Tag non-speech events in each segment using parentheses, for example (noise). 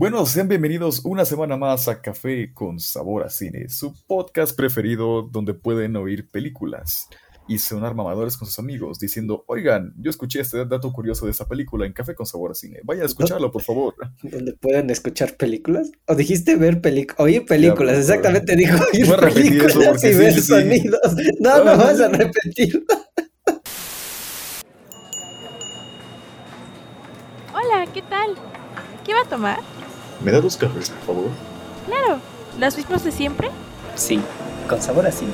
Bueno, sean bienvenidos una semana más a Café con Sabor a Cine, su podcast preferido donde pueden oír películas y sonar mamadores con sus amigos diciendo, oigan, yo escuché este dato curioso de esta película en Café con Sabor a Cine, vayan a escucharlo, por favor. ¿Donde pueden escuchar películas? ¿O dijiste ver películas? Oír películas, Ya, exactamente dijo oír Voy a repetir eso películas porque y sí, ver sí, sonidos. No, no vas a repetir. Hola, ¿qué tal? ¿Qué va a tomar? ¿Me da dos cafés, por favor? Claro, ¿los mismos de siempre? Sí, con sabor así.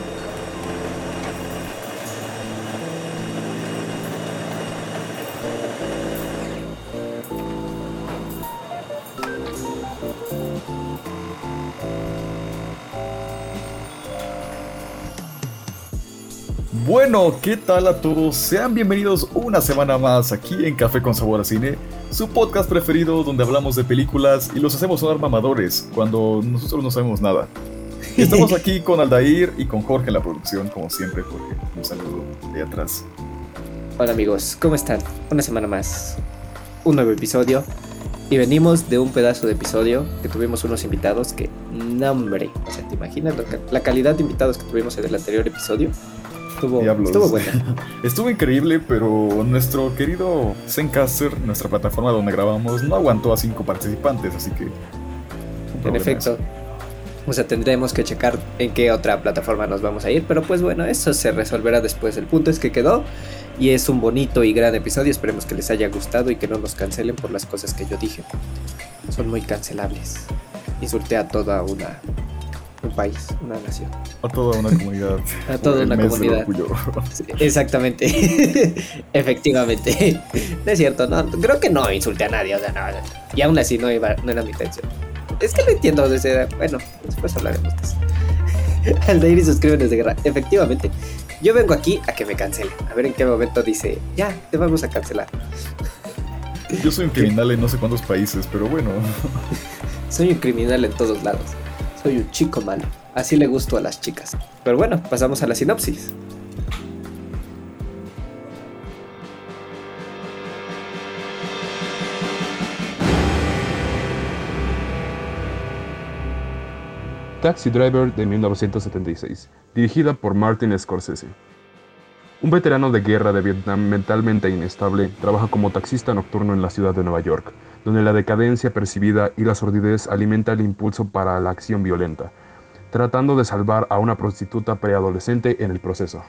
Bueno, ¿qué tal a todos? Sean bienvenidos una semana más aquí en Café con Sabor a Cine, su podcast preferido donde hablamos de películas y los hacemos sonar mamadores cuando nosotros no sabemos nada. (laughs) Estamos aquí con Aldair y con Jorge en la producción, como siempre, Jorge. Un saludo de atrás. Hola amigos, ¿cómo están? Una semana más, un nuevo episodio. Y venimos de un pedazo de episodio que tuvimos unos invitados que, nombre, o sea, ¿te imaginas la calidad de invitados que tuvimos en el anterior episodio? Estuvo, Diablos. estuvo buena. (laughs) Estuvo increíble, pero nuestro querido Zencaster, nuestra plataforma donde grabamos, no aguantó a cinco participantes, así que... En efecto. O sea, tendremos que checar en qué otra plataforma nos vamos a ir, pero pues bueno, eso se resolverá después. El punto es que quedó y es un bonito y gran episodio. Esperemos que les haya gustado y que no nos cancelen por las cosas que yo dije. Son muy cancelables. Insulté a toda una un país, una nación. A toda una comunidad. (laughs) A toda una comunidad. Sí, Exactamente. (laughs) Efectivamente. No es cierto, no. Creo que no insulté a nadie, o sea, no. Y aún así no, iba, no era mi intención. Es que lo entiendo desde. Bueno, después hablaremos de eso. (laughs) Aldair y sus crímenes de guerra. Efectivamente. Yo vengo aquí a que me cancelen. A ver en qué momento dice, ya, te vamos a cancelar. Yo soy un criminal en no sé cuántos países, pero bueno. Soy un criminal en todos lados. Soy un chico malo. Así le gusto a las chicas. Pero bueno, pasamos a la sinopsis. Taxi Driver de 1976, dirigida por Martin Scorsese. Un veterano de guerra de Vietnam mentalmente inestable trabaja como taxista nocturno en la ciudad de Nueva York, donde la decadencia percibida y la sordidez alimenta el impulso para la acción violenta, tratando de salvar a una prostituta preadolescente en el proceso.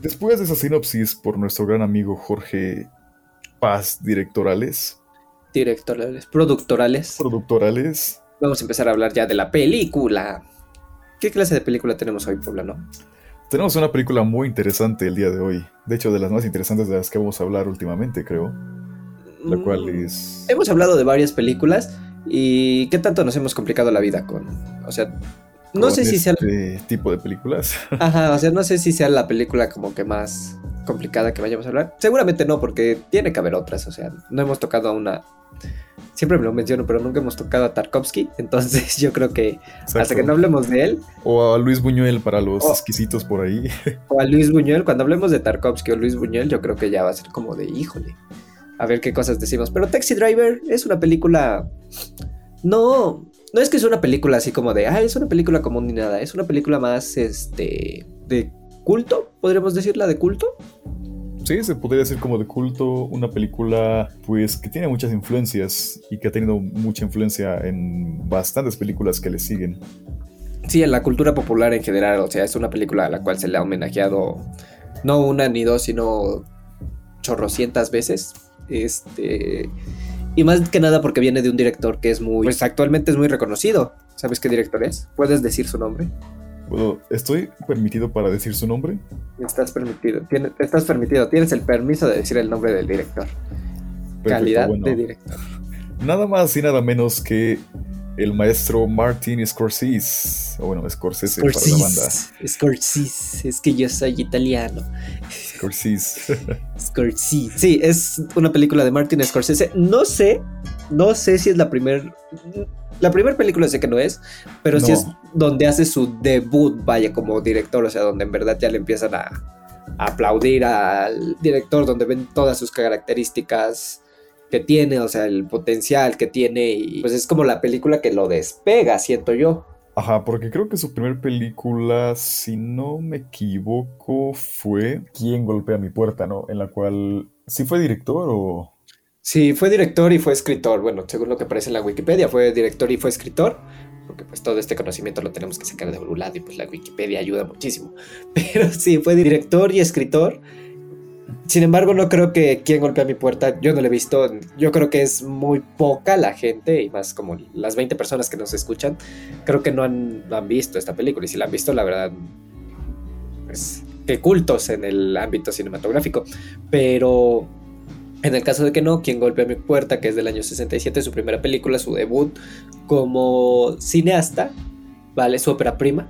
Después de esa sinopsis por nuestro gran amigo Jorge Paz, directorales, Directorales, productorales. productorales, Vamos a empezar a hablar ya de la película. ¿Qué clase de película tenemos hoy, Poblano? Tenemos una película muy interesante el día de hoy. De hecho, de las más interesantes de las que vamos a hablar últimamente, creo. La Mm, cual es... Hemos hablado de varias películas y qué tanto nos hemos complicado la vida con... O sea, no sé si sea... este tipo de películas. (laughs) Ajá, o sea, no sé si sea la película como que más complicada que vayamos a hablar. Seguramente no, porque tiene que haber otras. O sea, no hemos tocado a una... Siempre me lo menciono, pero nunca hemos tocado a Tarkovsky. Entonces (laughs) yo creo que hasta que no hablemos de él, O a Luis Buñuel para los exquisitos por ahí. (laughs) o a Luis Buñuel, cuando hablemos de Tarkovsky o Luis Buñuel, yo creo que ya va a ser como de híjole. A ver qué cosas decimos. Pero Taxi Driver es una película. No. No es que es una película así como de. Ah, es una película común ni nada. Es una película más este. de culto. ¿Podríamos decirla de culto? Sí, se podría decir como de culto, una película pues que tiene muchas influencias y que ha tenido mucha influencia en bastantes películas que le siguen. Sí, en la cultura popular en general. O sea, es una película a la cual se le ha homenajeado. No una ni dos, sino. chorrocientas veces. Este. Y más que nada porque viene de un director que es muy. Pues actualmente es muy reconocido. ¿Sabes qué director es? ¿Puedes decir su nombre? ¿Estoy permitido para decir su nombre? Estás permitido. Tienes, estás permitido. Tienes el permiso de decir el nombre del director. Perfecto, Calidad bueno. de director. Nada más y nada menos que el maestro Martin Scorsese. O bueno, Scorsese para la banda. Scorsese. Scorsese. Es que yo soy italiano. Scorsese. (laughs) Scorsese. Sí, es una película de Martin Scorsese. No sé, no sé si es la primera. La primera película sé que no es, pero sí No. es donde hace su debut, vaya, como director, o sea, donde en verdad ya le empiezan a, aplaudir al director donde ven todas sus características que tiene, o sea, el potencial que tiene y pues es como la película que lo despega, siento yo. Ajá, porque creo que su primer película, si no me equivoco, fue ¿Quién golpea mi puerta? ¿no? En la cual, ¿sí fue director o...? Sí, fue director y fue escritor. Bueno, según lo que aparece en la Wikipedia, fue director y fue escritor. Porque pues todo este conocimiento lo tenemos que sacar de algún lado y pues la Wikipedia ayuda muchísimo. (laughs) Pero sí, fue director y escritor. Sin embargo, no creo que quien golpea mi puerta, yo no lo he visto. Yo creo que es muy poca la gente, y más como las 20 personas que nos escuchan, creo que no han, no han visto esta película. Y si la han visto, la verdad, pues que cultos en el ámbito cinematográfico. Pero en el caso de que no, Quien golpea mi puerta, que es del año 67, su primera película, su debut como cineasta, ¿vale? Su ópera prima,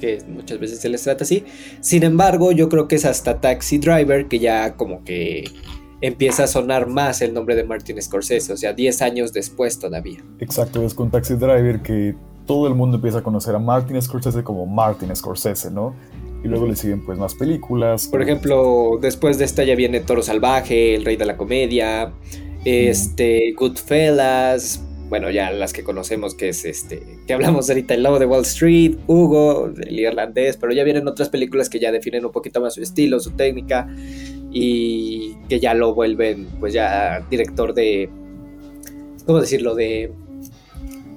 que muchas veces se les trata así. Sin embargo, yo creo que es hasta Taxi Driver que ya como que empieza a sonar más el nombre de Martin Scorsese, o sea, 10 años después todavía. Exacto, es con Taxi Driver que todo el mundo empieza a conocer a Martin Scorsese como Martin Scorsese, ¿no? Y luego le siguen pues más películas. Por ejemplo, después de esta ya viene Toro Salvaje, El Rey de la Comedia, este, Goodfellas, bueno, ya las que conocemos que es este, que hablamos ahorita, El Lobo de Wall Street, Hugo, El Irlandés, pero ya vienen otras películas que ya definen un poquito más su estilo, su técnica y que ya lo vuelven pues ya director de, ¿cómo decirlo?, de,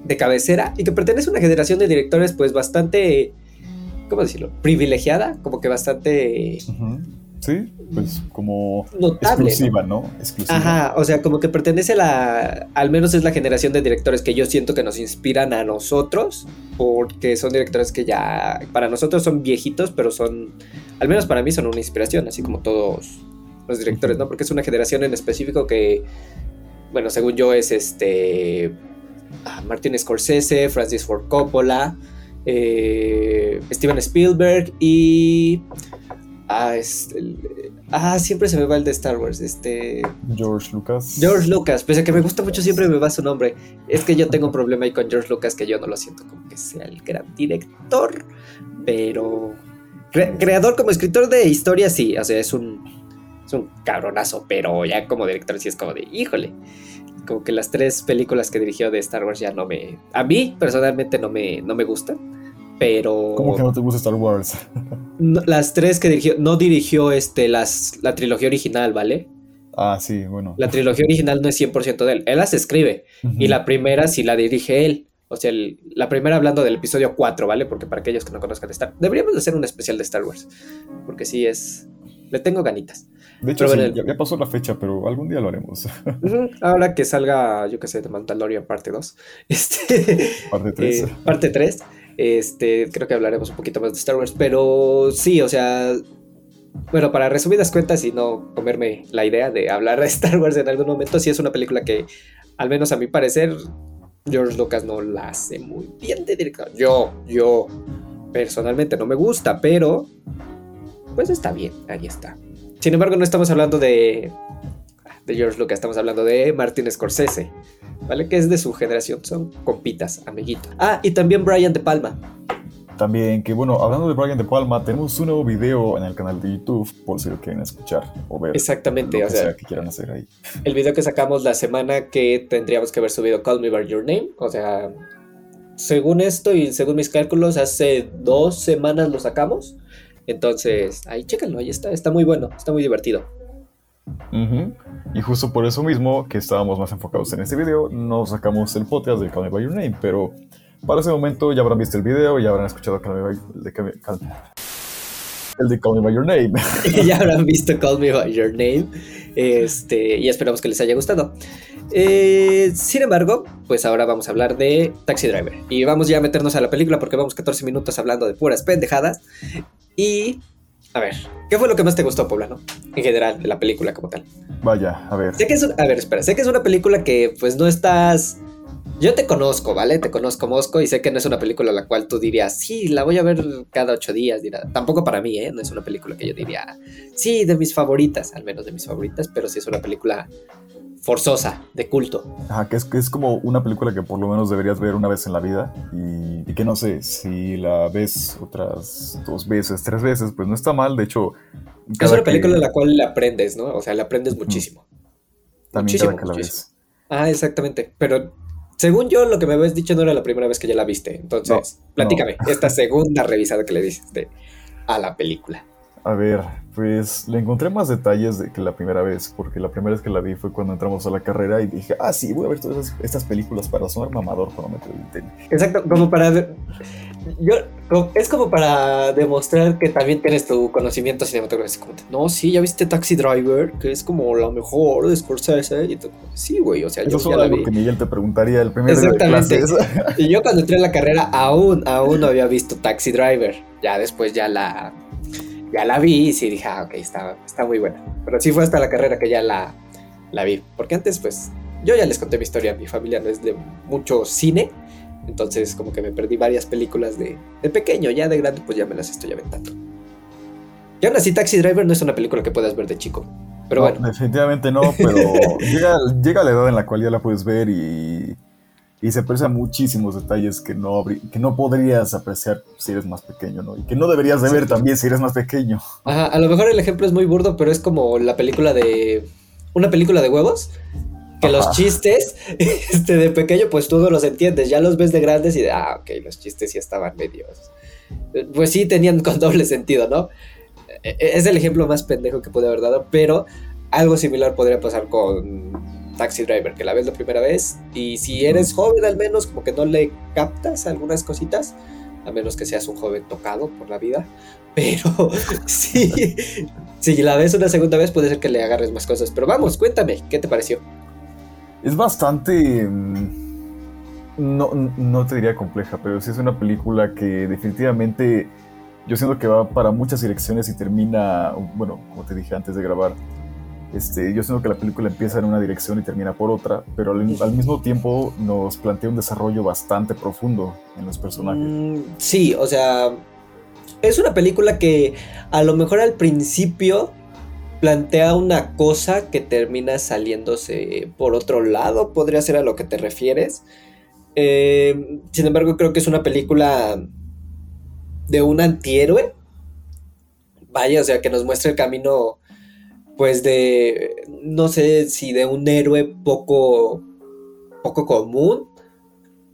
de cabecera y que pertenece a una generación de directores pues bastante ¿cómo decirlo? Privilegiada, como que bastante... Sí, pues como Notable, exclusiva, ¿no? Exclusiva. Ajá, o sea, como que pertenece a la, al menos es la generación de directores que yo siento que nos inspiran a nosotros, porque son directores que ya, para nosotros son viejitos, pero son, al menos para mí son una inspiración, así como todos los directores, ¿no? Porque es una generación en específico que, bueno, según yo es este, ah, Martin Scorsese, Francis Ford Coppola, eh, Steven Spielberg y... Ah, ah, siempre se me va el de Star Wars, este... George Lucas. George Lucas, pese a que me gusta mucho, siempre me va su nombre. Es que yo tengo un problema ahí con George Lucas que yo no lo siento como que sea el gran director, pero... creador como escritor de historia, sí, o sea, es un, es un cabronazo, pero ya como director sí es como de, híjole como que las tres películas que dirigió de Star Wars ya no me... A mí personalmente no me, no me gustan pero... ¿Cómo que no te gusta Star Wars? (laughs) las tres que dirigió, no dirigió este, las, la trilogía original, ¿vale? Ah, sí, bueno. La trilogía original no es 100% de él, él las escribe, y la primera sí la dirige él. O sea, la primera hablando del episodio 4, ¿vale? Porque para aquellos que no conozcan Star deberíamos hacer un especial de Star Wars, porque sí es... Le tengo ganitas. De hecho, sí, ya, pasó la fecha, pero algún día lo haremos. (laughs) Ahora que salga, yo qué sé, de Mandalorian parte 2. Este, parte 3. Eh, parte 3. Este, creo que hablaremos un poquito más de Star Wars, pero sí, o sea, bueno, para resumidas cuentas y no comerme la idea de hablar de (laughs) Star Wars en algún momento, sí es una película que, al menos a mi parecer, George Lucas no la hace muy bien de director. Yo, yo personalmente no me gusta, pero pues está bien, ahí está. Sin embargo, no estamos hablando de, de George Lucas, estamos hablando de Martin Scorsese. ¿Vale? Que es de su generación, son compitas, amiguitos. Ah, y también Brian De Palma. También, que bueno, hablando de Brian De Palma, tenemos un nuevo video en el canal de YouTube, por si lo quieren escuchar o ver. Exactamente, o sea, que quieran hacer ahí. El video que sacamos la semana que tendríamos que haber subido Call Me By Your Name, o sea, según esto y según mis cálculos, hace dos semanas lo sacamos. Entonces, ahí chéquenlo, ahí está, está muy bueno, está muy divertido. Y justo por eso mismo, que estábamos más enfocados en este video, nos sacamos el podcast de Call Me By Your Name, pero para ese momento ya habrán visto el video, ya habrán escuchado Call Me By, el de Call Me By Your Name. (laughs) ya habrán visto Call Me By Your Name. Este, y esperamos que les haya gustado. Eh, sin embargo, pues ahora vamos a hablar de Taxi Driver. Y vamos ya a meternos a la película porque vamos 14 minutos hablando de puras pendejadas. Y a ver, ¿qué fue lo que más te gustó, Poblano? En general, de la película como tal. Vaya, a ver. Sé que es a ver, espera, sé que es una película que pues no estás... Yo te conozco, ¿vale? Te conozco Mosco y sé que no es una película la cual tú dirías, sí, la voy a ver cada ocho días. Dirá. Tampoco para mí, ¿eh? No es una película que yo diría, sí, de mis favoritas, al menos de mis favoritas, pero sí es una película forzosa, de culto. Ajá, que es, que es como una película que por lo menos deberías ver una vez en la vida y, que no sé, si la ves otras dos veces, tres veces, pues no está mal. De hecho, Es una que- película en la cual le aprendes, ¿no? O sea, le aprendes muchísimo. También muchísimo, cada que la muchísimo. ves. Ah, exactamente. Pero según yo, lo que me habías dicho no era la primera vez que ya la viste. Entonces, No, platícame, esta segunda revisada que le diste a la película. A ver, pues le encontré más detalles de que la primera vez, porque la primera vez que la vi fue cuando entramos a la carrera y dije, ah, sí, voy a ver todas esas- estas películas para sonar mamador cuando me pregunten. Exacto, como para. Yo, es como para demostrar que también tienes tu conocimiento cinematográfico. No, sí, ya viste Taxi Driver, que es como la mejor de Scorsese. Y tú, sí, güey, o sea, Eso yo ya la vi. que Miguel te preguntaría el primer día de Exactamente. Y yo cuando entré en la carrera aún, aún no había visto Taxi Driver. Ya después ya la, ya la vi y sí dije, ah, ok, está, está muy buena. Pero sí fue hasta la carrera que ya la, la vi. Porque antes, pues, yo ya les conté mi historia. Mi familia no es de mucho cine. Entonces, como que me perdí varias películas de, de pequeño. Ya de grande, pues ya me las estoy aventando. Y aún así, Taxi Driver no es una película que puedas ver de chico. Pero No, bueno, Definitivamente no, pero (laughs) llega, llega la edad en la cual ya la puedes ver y, y se aprecian muchísimos detalles que no, que no podrías apreciar si eres más pequeño, ¿no? Y que no deberías de ver también si eres más pequeño. Ajá, a lo mejor el ejemplo es muy burdo, pero es como la película de. Una película de huevos. Que los chistes (laughs) este, de pequeño, pues tú no los entiendes. Ya los ves de grandes y de, ah, ok, los chistes sí estaban medios. Pues sí tenían con doble sentido, ¿no? E- e- Es el ejemplo más pendejo que pude haber dado, pero algo similar podría pasar con Taxi Driver, que la ves la primera vez y si eres joven al menos, como que no le captas algunas cositas, a menos que seas un joven tocado por la vida. (laughs) Pero sí, si la ves una segunda vez puede ser que le agarres más cosas. Pero vamos, cuéntame, ¿qué te pareció? Es bastante... mm, No, no te diría compleja, pero sí es una película que definitivamente yo siento que va para muchas direcciones y termina, bueno, como te dije antes de grabar, este, yo siento que la película empieza en una dirección y termina por otra, pero al, al mismo tiempo nos plantea un desarrollo bastante profundo en los personajes. Mm, sí, o sea, es una película que a lo mejor al principio plantea una cosa que termina saliéndose por otro lado, podría ser a lo que te refieres. Eh, sin embargo, creo que es una película de un antihéroe. Vaya, o sea, que nos muestra el camino, pues de, no sé si de un héroe poco, poco común,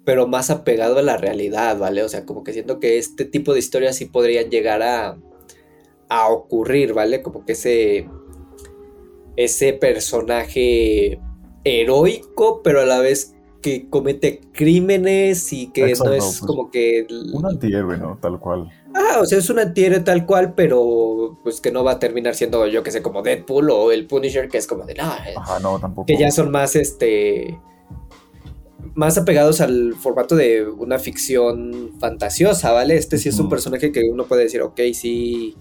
pero más apegado a la realidad, ¿vale? O sea, como que siento que este tipo de historias sí podrían llegar a, a ocurrir, ¿vale? Como que ese, ese personaje heroico, pero a la vez que comete crímenes y que Exacto, no es pues, como que... Un antihéroe, ¿no? Tal cual. Ah, o sea, es un antihéroe tal cual, pero pues que no va a terminar siendo, yo que sé, como Deadpool o el Punisher, que es como de, no, eh, Ajá, no, tampoco. que ya son más, este, más apegados al formato de una ficción fantasiosa, ¿vale? Este sí es un personaje que uno puede decir, ok, sí,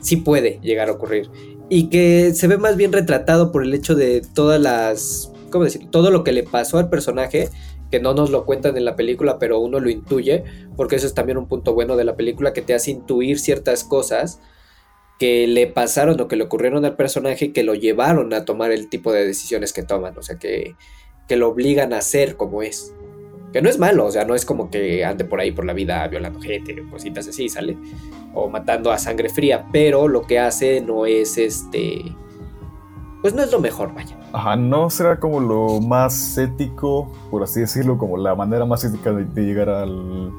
sí puede llegar a ocurrir. Y que se ve más bien retratado por el hecho de todas las, ¿cómo decir? Todo lo que le pasó al personaje, que no nos lo cuentan en la película, pero uno lo intuye, porque eso es también un punto bueno de la película, que te hace intuir ciertas cosas que le pasaron o que le ocurrieron al personaje que lo llevaron a tomar el tipo de decisiones que toman, o sea, que, que lo obligan a ser como es. Que no es malo, o sea, no es como que ande por ahí por la vida violando gente, cositas así, ¿sale? O matando a sangre fría, pero lo que hace no es este... Pues no es lo mejor, vaya. Ajá, no será como lo más ético, por así decirlo, como la manera más ética de, de llegar al,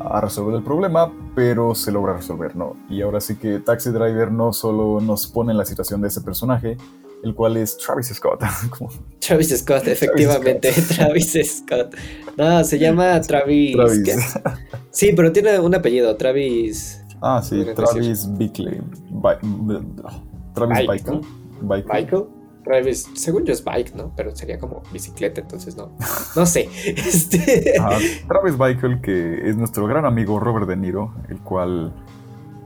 a resolver el problema, pero se logra resolver, ¿no? Y ahora sí que Taxi Driver no solo nos pone en la situación de ese personaje, el cual es Travis Scott. (laughs) como Travis Scott, efectivamente, (laughs) Travis Scott. No, se llama Travis... Travis. ¿qué? (laughs) Sí, pero tiene un apellido, Travis... Ah, sí, Travis Bickley. Bi- Travis Bickle. Bike. Michael. Travis, según yo es bike, ¿no? Pero sería como bicicleta, entonces no. No sé. (laughs) Este. Ajá, Travis Bickle, que es nuestro gran amigo Robert De Niro, el cual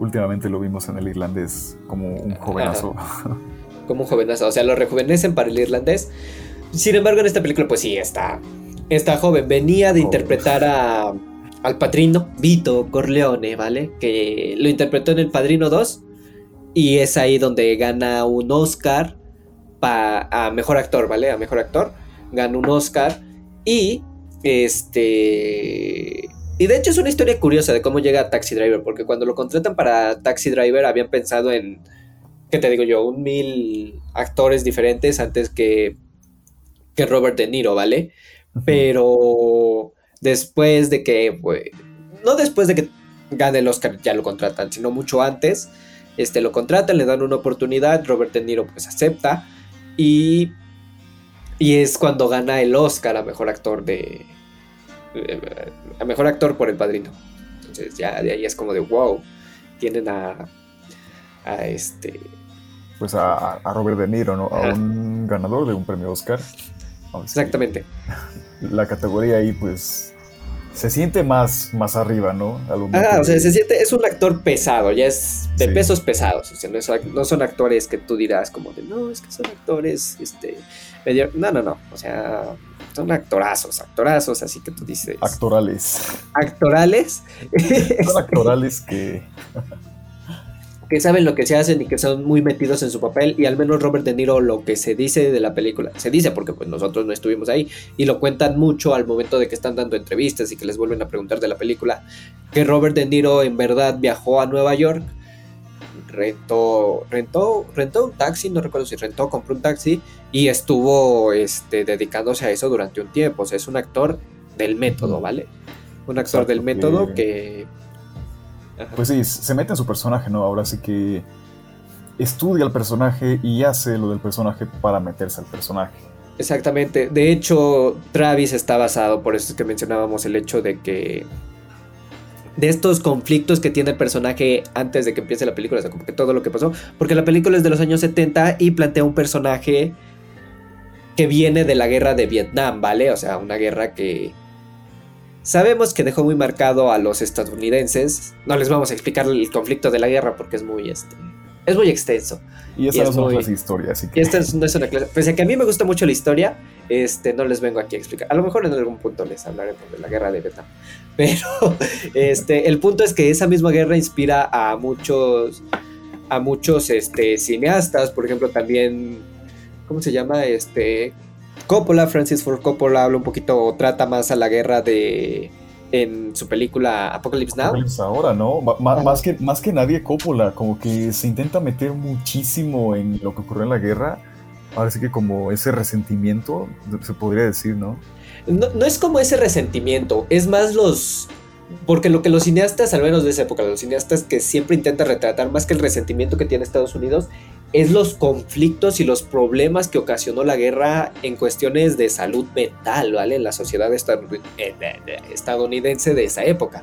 últimamente lo vimos en el irlandés como un jovenazo. (laughs) Como un jovenazo. O sea, lo rejuvenecen para el irlandés. Sin embargo, en esta película, pues sí, está. Está joven. Venía de interpretar a. Al padrino, Vito Corleone, ¿vale? Que lo interpretó en El Padrino 2. Y es ahí donde gana un Oscar pa- a mejor actor, ¿vale? A mejor actor. Gana un Oscar. Y este. Y de hecho es una historia curiosa de cómo llega a Taxi Driver, porque cuando lo contratan para Taxi Driver habían pensado en ¿qué te digo yo? Un mil actores diferentes antes que, que Robert De Niro, ¿vale? Pero después de que, pues, no después de que gane el Oscar ya lo contratan, sino mucho antes, este, lo contratan, le dan una oportunidad, Robert De Niro pues acepta y, y es cuando gana el Oscar a Mejor Actor de... a Mejor Actor por El Padrino. Entonces ya de ahí es como de wow, tienen a, a este... Pues a, a Robert De Niro, ¿no? A un ganador de un premio Oscar. Exactamente. (laughs) La categoría ahí pues se siente más, más arriba, ¿no? Ah, o sea, se siente, es un actor pesado, ya es de pesos pesados, o sea, no, son actores que tú dirás como de, no, es que son actores, este, medio, no, no, no, o sea, son actorazos, actorazos, así que tú dices. Actorales. Actorales. son actorales que (laughs) que saben lo que se hacen y que son muy metidos en su papel y al menos Robert De Niro lo que se dice de la película, se dice porque pues nosotros no estuvimos ahí y lo cuentan mucho al momento de que están dando entrevistas y que les vuelven a preguntar de la película, que Robert De Niro en verdad viajó a Nueva York, rentó, rentó, rentó un taxi, no recuerdo si rentó, compró un taxi y estuvo este, dedicándose a eso durante un tiempo, o sea, es un actor del método, ¿vale? Un actor del método que pues sí, se mete en su personaje, ¿no? Ahora sí que estudia el personaje y hace lo del personaje para meterse al personaje. Exactamente. De hecho, Travis está basado, por eso es que mencionábamos el hecho de que. De estos conflictos que tiene el personaje antes de que empiece la película, o sea, como que todo lo que pasó. Porque la película es de los años 70 y plantea un personaje que viene de la guerra de Vietnam, ¿vale? O sea, una guerra que Sabemos que dejó muy marcado a los estadounidenses. No les vamos a explicar el conflicto de la guerra porque es muy, este, es muy extenso. Y esa no es una clase historia, así que... esta no es una clase... Pese a que a mí me gusta mucho la historia, este, no les vengo aquí a explicar. A lo mejor en algún punto les hablaré de la guerra de Vietnam. (laughs) Pero este, el punto es que esa misma guerra inspira a muchos, a muchos este, cineastas. Por ejemplo, también, ¿cómo se llama? Este, Coppola, Francis Ford Coppola habla un poquito, trata más a la guerra de en su película Apocalypse Now. Apocalypse ahora, ¿no? más, que, más que nadie Coppola, como que se intenta meter muchísimo en lo que ocurrió en la guerra. Ahora sí que como ese resentimiento, se podría decir, ¿no? No, no es como ese resentimiento, es más los... Porque lo que los cineastas, al menos de esa época, los cineastas que siempre intentan retratar más que el resentimiento que tiene Estados Unidos, es los conflictos y los problemas que ocasionó la guerra en cuestiones de salud mental, ¿vale? En la sociedad eh, estadounidense de esa época.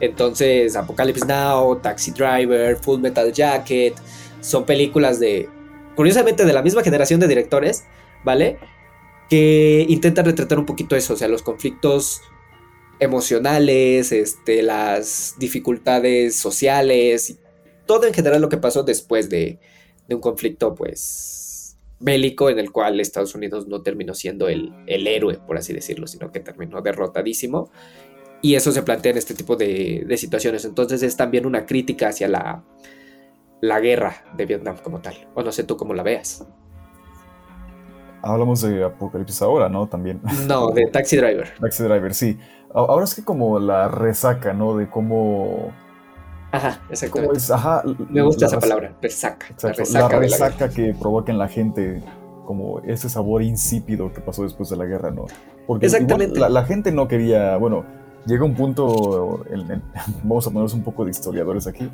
Entonces, Apocalypse Now, Taxi Driver, Full Metal Jacket, son películas de, curiosamente, de la misma generación de directores, ¿vale? Que intentan retratar un poquito eso, o sea, los conflictos emocionales, este, las dificultades sociales, todo en general lo que pasó después de, de un conflicto pues bélico en el cual Estados Unidos no terminó siendo el, héroe, por así decirlo, sino que terminó derrotadísimo. Y eso se plantea en este tipo de, situaciones. Entonces es también una crítica hacia la, la guerra de Vietnam como tal. O no sé tú cómo la veas. Hablamos de Apocalipsis ahora, ¿no? También. No, de Taxi Driver. Taxi Driver, sí. Ahora es que como la resaca, ¿no? De cómo Ajá, exactamente. Me gusta esa palabra, resaca. la resaca, que provoca en la gente como ese sabor insípido que pasó después de la guerra, ¿no? Porque Exactamente. la, gente no quería, bueno, llega un punto, (laughs) vamos a ponernos un poco de historiadores aquí,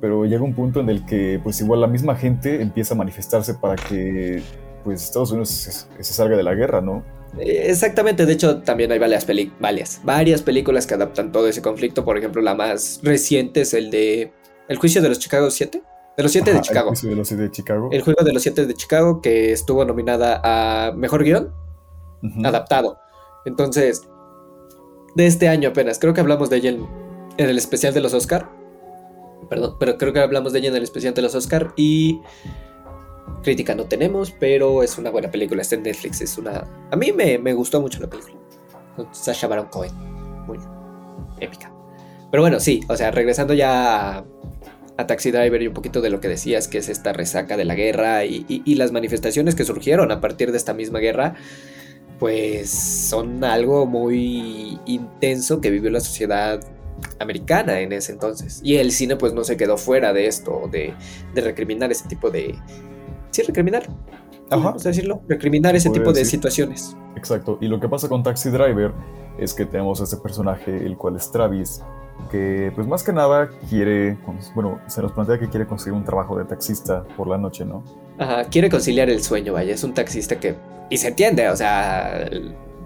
pero llega un punto en el que pues igual la misma gente empieza a manifestarse para que pues Estados Unidos se salga de la guerra, ¿no? Exactamente, de hecho también hay varias, varias, varias películas que adaptan todo ese conflicto. Por ejemplo, la más reciente es el de El juicio de los Chicago 7. De los 7 de Chicago. El juicio de los 7 de Chicago. El juego de los 7 de Chicago que estuvo nominada a Mejor Guión Adaptado. Entonces, de este año apenas, creo que hablamos de ella en, en el especial de los Oscar. Perdón, pero creo que hablamos de ella en el especial de los Oscar y Crítica no tenemos, pero es una buena película. Está en Netflix. Es una. A mí me, gustó mucho la película. Sasha Baron Cohen. Muy épica. Pero bueno, sí. O sea, regresando ya a, Taxi Driver y un poquito de lo que decías, que es esta resaca de la guerra y, y las manifestaciones que surgieron a partir de esta misma guerra, pues son algo muy intenso que vivió la sociedad americana en ese entonces. Y el cine pues no se quedó fuera de esto, de, de recriminar ese tipo de... Sí, recriminar. Ajá. Vamos a decirlo. Recriminar ese tipo de situaciones. Exacto. Y lo que pasa con Taxi Driver es que tenemos a este personaje, el cual es Travis, que pues más que nada quiere, bueno, se nos plantea que quiere conseguir un trabajo de taxista por la noche, ¿no? Ajá, quiere conciliar el sueño, vaya, es un taxista que... Y se entiende, o sea,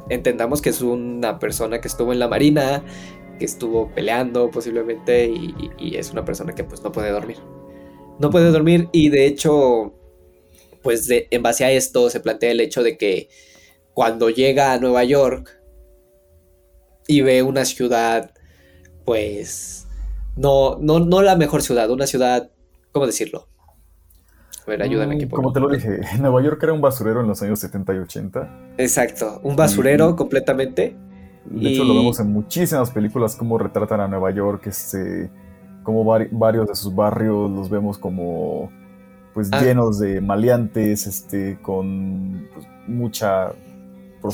entendamos que es una persona que estuvo en la marina, que estuvo peleando posiblemente y es una persona que pues no puede dormir. No puede dormir y de hecho, pues de- en base a esto se plantea el hecho de que cuando llega a Nueva York y ve una ciudad, pues no, no, no la mejor ciudad, una ciudad, ¿cómo decirlo? A ver, ayúdame aquí. Mm, por Como te lo dije, (laughs) Nueva York era un basurero en los años 70 y 80. Exacto, un basurero Y- completamente. De hecho, Y- lo vemos en muchísimas películas, cómo retratan a Nueva York, este, como vari- varios de sus barrios los vemos como pues Ah. llenos de maleantes, este, con pues, mucha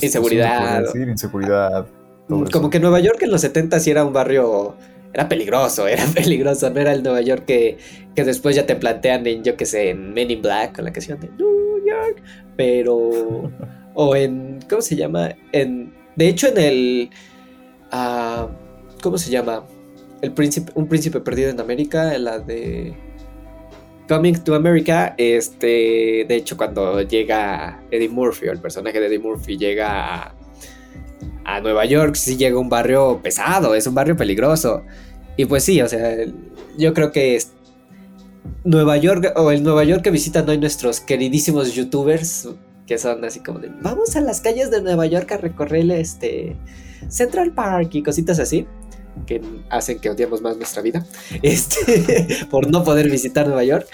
Inseguridad. decir, inseguridad. todo Mm, Como eso. que Nueva York en los 70 sí era un barrio. Era peligroso, (laughs) era peligroso. No era el Nueva York que, que después ya te plantean en, yo que sé, en Men in Black, con la canción de New York. Pero. (laughs) o en. ¿Cómo se llama? En. De hecho, en el. ah, ¿Cómo se llama? El príncipe, un príncipe perdido en América, la de. Coming to America, este, de hecho, cuando llega Eddie Murphy, o el personaje de Eddie Murphy llega a, Nueva York, sí llega a un barrio pesado, es un barrio peligroso. Y pues sí, o sea, yo creo que es Nueva York, o el Nueva York que visitan hoy nuestros queridísimos youtubers, que son así como de, vamos a las calles de Nueva York a recorrer este Central Park y cositas así, que hacen que odiemos más nuestra vida, (laughs) este, por no poder visitar Nueva York,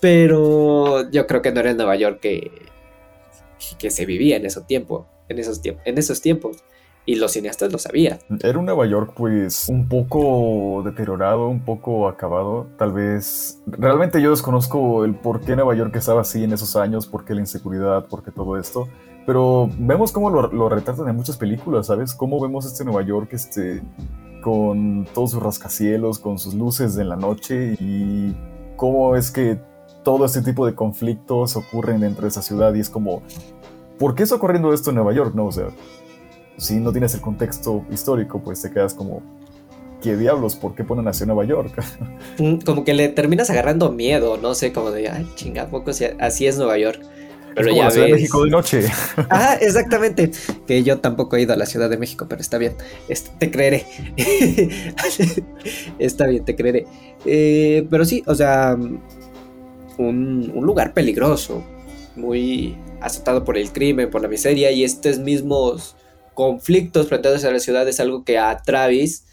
pero yo creo que no era el Nueva York que, que se vivía en esos tiempos, en esos tiempos, en esos tiempos. Y los cineastas lo sabían. Era un Nueva York, pues, un poco deteriorado, un poco acabado. Tal vez. Realmente yo desconozco el por qué Nueva York estaba así en esos años, por qué la inseguridad, por qué todo esto. Pero vemos cómo lo, lo retratan en muchas películas, ¿sabes? Cómo vemos este Nueva York, este. Con todos sus rascacielos, con sus luces en la noche y cómo es que todo este tipo de conflictos ocurren dentro de esa ciudad y es como. ¿Por qué está ocurriendo esto en Nueva York? No, o sea, si no tienes el contexto histórico, pues te quedas como, ¿qué diablos? ¿Por qué ponen así Nueva York? (laughs) Mm, Como que le terminas agarrando miedo, no sé, como de, ay, chinga, ¿a poco así es Nueva York? Pero es como ya la Ciudad de ves. México de noche. Ah, (laughs) exactamente. Que yo tampoco he ido a la Ciudad de México, pero está bien. Este, te creeré. (laughs) está bien, te creeré. Eh, pero sí, o sea, un, un lugar peligroso, muy azotado por el crimen, por la miseria, y estos mismos conflictos planteados a la ciudad es algo que a Travis,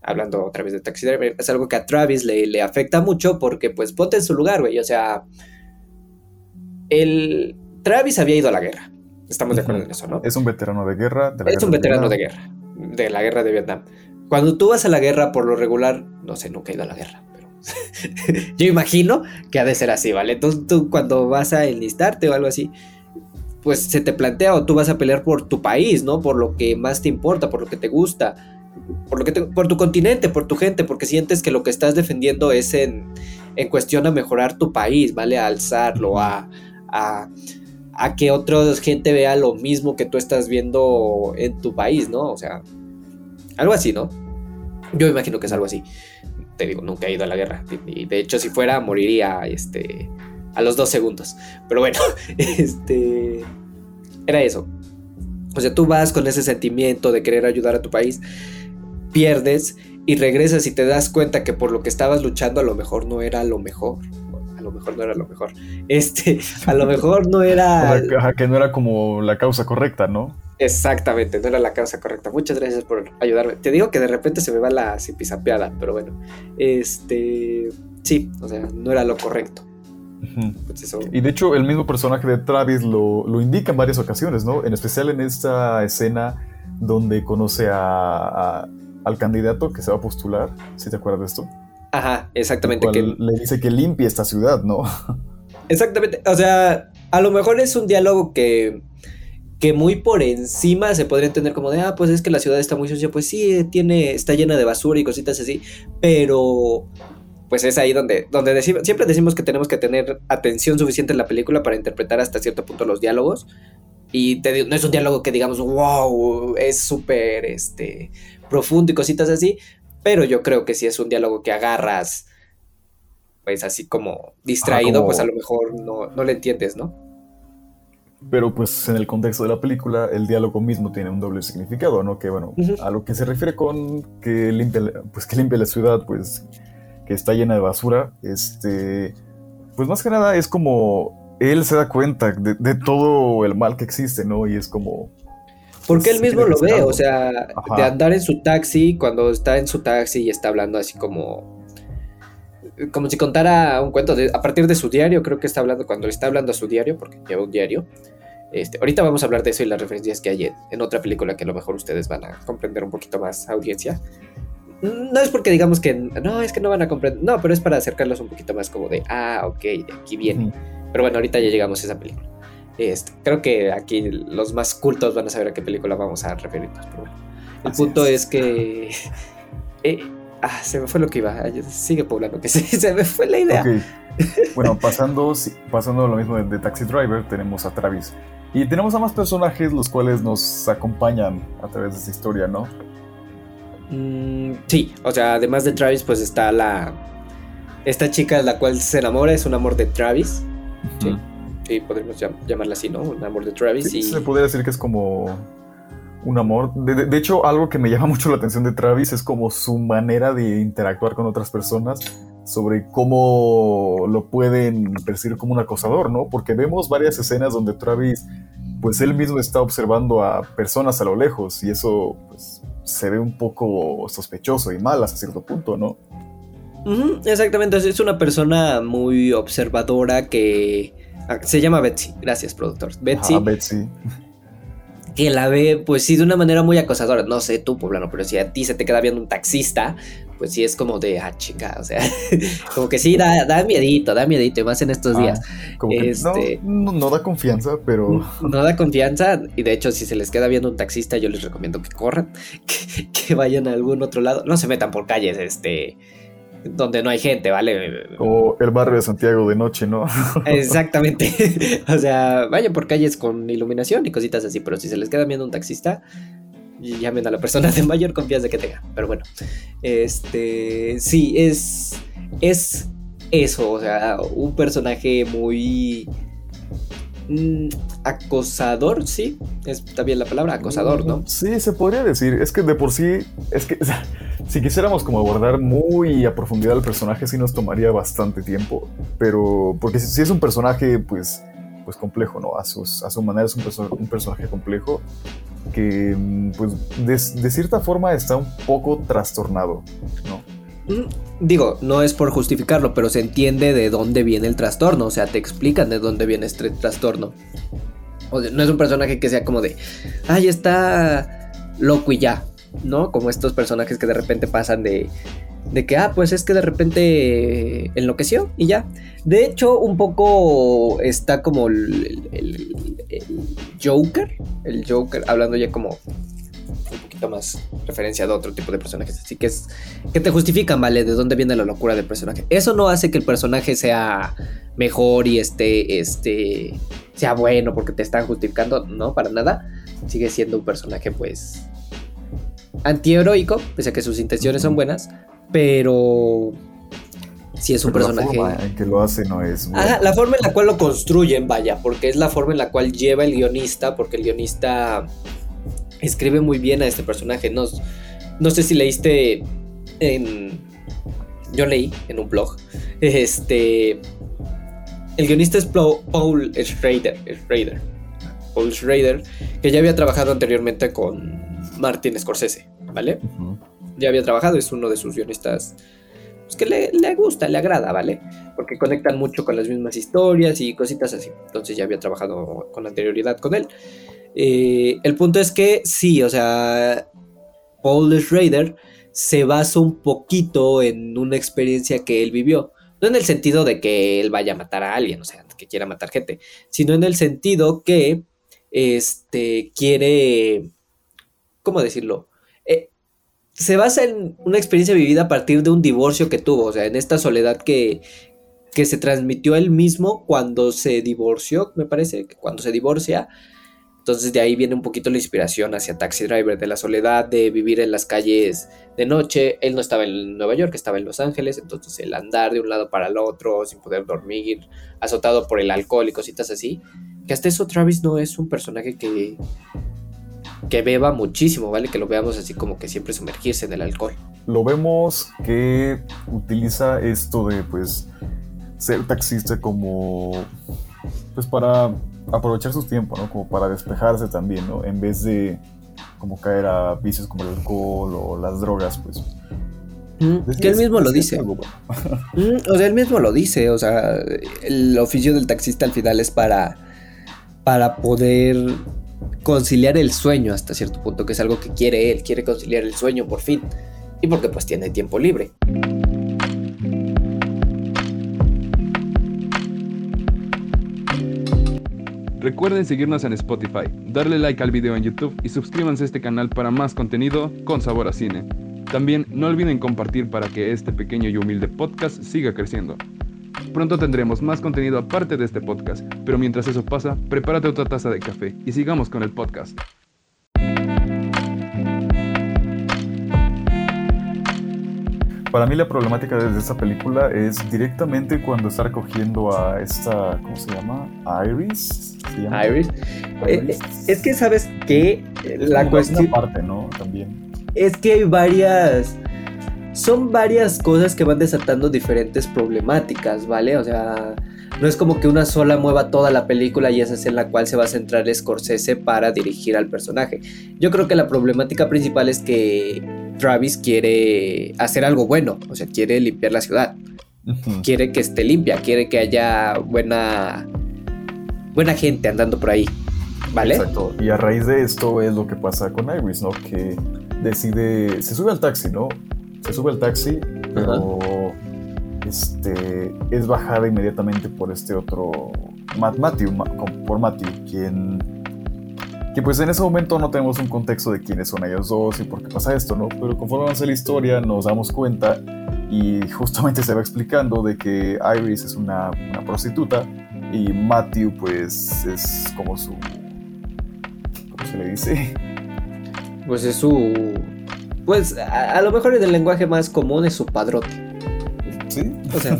hablando otra vez de Taxi Driver, es algo que a Travis le, le afecta mucho porque, pues, ponte en su lugar, güey. O sea, el Travis había ido a la guerra. Estamos de acuerdo en eso, ¿no? Es un veterano de guerra. De la Es guerra un veterano de guerra, de la guerra de Vietnam. Cuando tú vas a la guerra, por lo regular, no sé, nunca he ido a la guerra, pero (laughs) yo imagino que ha de ser así, ¿vale? Entonces tú cuando vas a enlistarte o algo así, pues se te plantea o tú vas a pelear por tu país, ¿no? Por lo que más te importa, por lo que te gusta, por, lo que te- por tu continente, por tu gente, porque sientes que lo que estás defendiendo es en, en cuestión a mejorar tu país, ¿vale? A alzarlo, a, a, a que otra gente vea lo mismo que tú estás viendo en tu país, ¿no? O sea, algo así, ¿no? Yo imagino que es algo así. Te digo, nunca he ido a la guerra. Y de hecho, si fuera, moriría este, a los dos segundos. Pero bueno, (laughs) este. Era eso. O sea, tú vas con ese sentimiento de querer ayudar a tu país, pierdes y regresas y te das cuenta que por lo que estabas luchando a lo mejor no era lo mejor. Mejor no era lo mejor. (laughs) Este, a lo mejor no era. (laughs) que- ajá, que no era como la causa correcta, ¿no? Exactamente, no era la causa correcta. Muchas gracias por ayudarme. Te digo que de repente se me va la zipizapeada, pero bueno. Este. Sí, o sea, no era lo correcto. Pues eso. Y de hecho, el mismo personaje de Travis lo, lo indica en varias ocasiones, ¿no? En especial en esta escena donde conoce a, a- al candidato que se va a postular, si te acuerdas de esto. Ajá, exactamente. Que, le dice que limpie esta ciudad, ¿no? (laughs) exactamente. O sea, a lo mejor es un diálogo que. que muy por encima se podría entender como de, ah, pues es que la ciudad está muy sucia, pues sí, tiene, está llena de basura y cositas así, pero pues es ahí donde, donde decimos, siempre decimos que tenemos que tener atención suficiente en la película para interpretar hasta cierto punto los diálogos. Y te no es un diálogo que digamos, wow, es súper este, profundo y cositas así, pero yo creo que si es un diálogo que agarras, pues así como distraído, como- pues a lo mejor no, no le entiendes, ¿no? Pero pues en el contexto de la película, el diálogo mismo tiene un doble significado, ¿no? Que bueno, a lo que se refiere con que limpia, la- pues que limpia la ciudad, pues que está llena de basura, este, pues más que nada es como él se da cuenta de, de todo el mal que existe, ¿no? Y es como, Porque él mismo lo ve, o sea, Ajá. de andar en su taxi, cuando está en su taxi y está hablando así como... Como si contara un cuento de, a partir de su diario, creo que está hablando cuando le está hablando a su diario, porque lleva un diario. Este, ahorita vamos a hablar de eso y las referencias que hay en, en otra película que a lo mejor ustedes van a comprender un poquito más, audiencia. No es porque digamos que no, es que no van a comprender, no, pero es para acercarlos un poquito más como de, ah, ok, de aquí viene. Pero bueno, ahorita ya llegamos a esa película. Este, creo que aquí los más cultos van a saber a qué película vamos a referirnos. Pero bueno, el Así punto es. es, que. (laughs) eh, ah, se me fue lo que iba. Sigue poblando, que (laughs) se, se me fue la idea. Ok. Bueno, pasando, pasando lo mismo de, de Taxi Driver, tenemos a Travis. Y tenemos a más personajes los cuales nos acompañan a través de esta historia, ¿no? Mm, sí, o sea, además de Travis, pues está la. Esta chica la cual se enamora, es un amor de Travis. Sí, podríamos llam- llamarla así, ¿no? Un amor de Travis. Sí, y... se podría decir que es como un amor. De, de- de hecho, algo que me llama (laughs) mucho la atención de Travis es como su manera de interactuar con otras personas sobre cómo lo pueden percibir como un acosador, ¿no? Porque vemos varias escenas donde Travis, pues él mismo está observando a personas a lo lejos y eso pues, se ve un poco sospechoso y mal hasta cierto punto, ¿no? Ujú, exactamente, es una persona muy observadora que se llama Betsy, gracias productor. Betsy, Ajá, Betsy. que la ve pues sí de una manera muy acosadora, no sé tú poblano, pero si a ti se te queda viendo un taxista, pues sí es como de, ah chica, o sea, (laughs) como que sí da, da miedito, da miedito, y más en estos Ah, días. Como que Este- no, no, no da confianza, pero No da confianza y de hecho si se les queda viendo un taxista yo les recomiendo que corran, (laughs) que, que vayan a algún otro lado, no se metan por calles, este, donde no hay gente, ¿vale? como el barrio de Santiago de noche, ¿no? (laughs) Exactamente. (laughs) o sea, vayan por calles con iluminación y cositas así, pero si se les queda viendo un taxista, llamen a la persona de mayor confianza que tenga. Pero bueno, este, sí, es, es eso, o sea, un personaje muy mm, acosador, sí, está bien la palabra, acosador, ¿no? Sí, se podría decir. Es que de por sí, es que (laughs) si quisiéramos como abordar muy a profundidad el personaje, sí nos tomaría bastante tiempo. Pero, porque si, si es un personaje, pues, pues complejo, ¿no? A, sus, a su manera es un, perso- un personaje complejo que, mm, pues, de, de cierta forma está un poco trastornado, ¿no? Mm, Digo, no es por justificarlo, pero se entiende de dónde viene el trastorno, o sea, te explican de dónde viene este trastorno. O sea, no es un personaje que sea como de, ay, está loco y ya, ¿no? Como estos personajes que de repente pasan de, de que, ah, pues es que de repente enloqueció y ya. De hecho, un poco está como el, el- el Joker, el Joker, hablando ya como un poquito más referencia de otro tipo de personajes, así que es que te justifican, ¿vale? De dónde viene la locura del personaje. Eso no hace que el personaje sea mejor y esté, este, sea bueno porque te están justificando, no, para nada. Sigue siendo un personaje, pues, antiheroico, pese a que sus intenciones son buenas, pero sí es un Pero personaje... La forma en que lo hace no es. buena. Ajá, la forma en la cual lo construyen, vaya, porque es la forma en la cual lleva el guionista, porque el guionista escribe muy bien a este personaje. No, no sé si leíste en... Yo leí en un blog. Este... El guionista es Paul Schrader, Schrader. Paul Schrader, que ya había trabajado anteriormente con Martin Scorsese, ¿vale? Ya había trabajado, es uno de sus guionistas pues, que le, le gusta, le agrada, ¿vale? Porque conectan mucho con las mismas historias y cositas así. Entonces ya había trabajado con anterioridad con él. Eh, el punto es que sí, o sea, Paul Schrader se basa un poquito en una experiencia que él vivió. No en el sentido de que él vaya a matar a alguien, o sea, que quiera matar gente, sino en el sentido que este, quiere, ¿cómo decirlo? Eh, se basa en una experiencia vivida a partir de un divorcio que tuvo, o sea, en esta soledad que, que se transmitió él mismo cuando se divorció, me parece, cuando se divorcia. Entonces de ahí viene un poquito la inspiración hacia Taxi Driver, de la soledad, de vivir en las calles de noche. Él no estaba en Nueva York, estaba en Los Ángeles, entonces el andar de un lado para el otro sin poder dormir, azotado por el alcohol y cositas así. Que hasta eso Travis no es un personaje que, que beba muchísimo, ¿vale? Que lo veamos así como que siempre sumergirse en el alcohol. Lo vemos que utiliza esto de pues ser taxista como pues para aprovechar su tiempo, ¿no? Como para despejarse también, ¿no? En vez de como caer a vicios como el alcohol o las drogas, pues. Mm, que él mismo lo dice. (laughs) Mm, o sea, él mismo lo dice. O sea, el oficio del taxista al final es para, para poder conciliar el sueño hasta cierto punto, que es algo que quiere él. Quiere conciliar el sueño por fin. Y porque pues tiene tiempo libre. Recuerden seguirnos en Spotify, darle like al video en YouTube y suscríbanse a este canal para más contenido con sabor a cine. También no olviden compartir para que este pequeño y humilde podcast siga creciendo. Pronto tendremos más contenido aparte de este podcast, pero mientras eso pasa, prepárate otra taza de café y sigamos con el podcast. Para mí la problemática desde esta película es directamente cuando está recogiendo a esta, ¿cómo se llama? Iris. ¿Se llama? Iris. Eh, es que sabes que la cuestión Una parte, ¿no? También. es que hay varias son varias cosas que van desatando diferentes problemáticas, ¿vale? O sea, no es como que una sola mueva toda la película y esa es en la cual se va a centrar Scorsese para dirigir al personaje. Yo creo que la problemática principal es que Travis quiere hacer algo bueno, o sea, quiere limpiar la ciudad, quiere que esté limpia, quiere que haya buena buena gente andando por ahí, ¿vale? Exacto. Y a raíz de esto es lo que pasa con Iris, ¿no? Que decide, se sube al taxi, ¿no? Se sube al taxi, pero este, es bajada inmediatamente por este otro, Matt Matthew, por Matthew, quien, que pues en ese momento no tenemos un contexto de quiénes son ellos dos y por qué pasa esto, ¿no? Pero conforme avanza la historia nos damos cuenta y justamente se va explicando de que Iris es una, una prostituta y Matthew pues es como su... ¿Cómo se le dice? Pues es su pues a, a lo mejor en el lenguaje más común es su padrote. ¿Sí? O sea,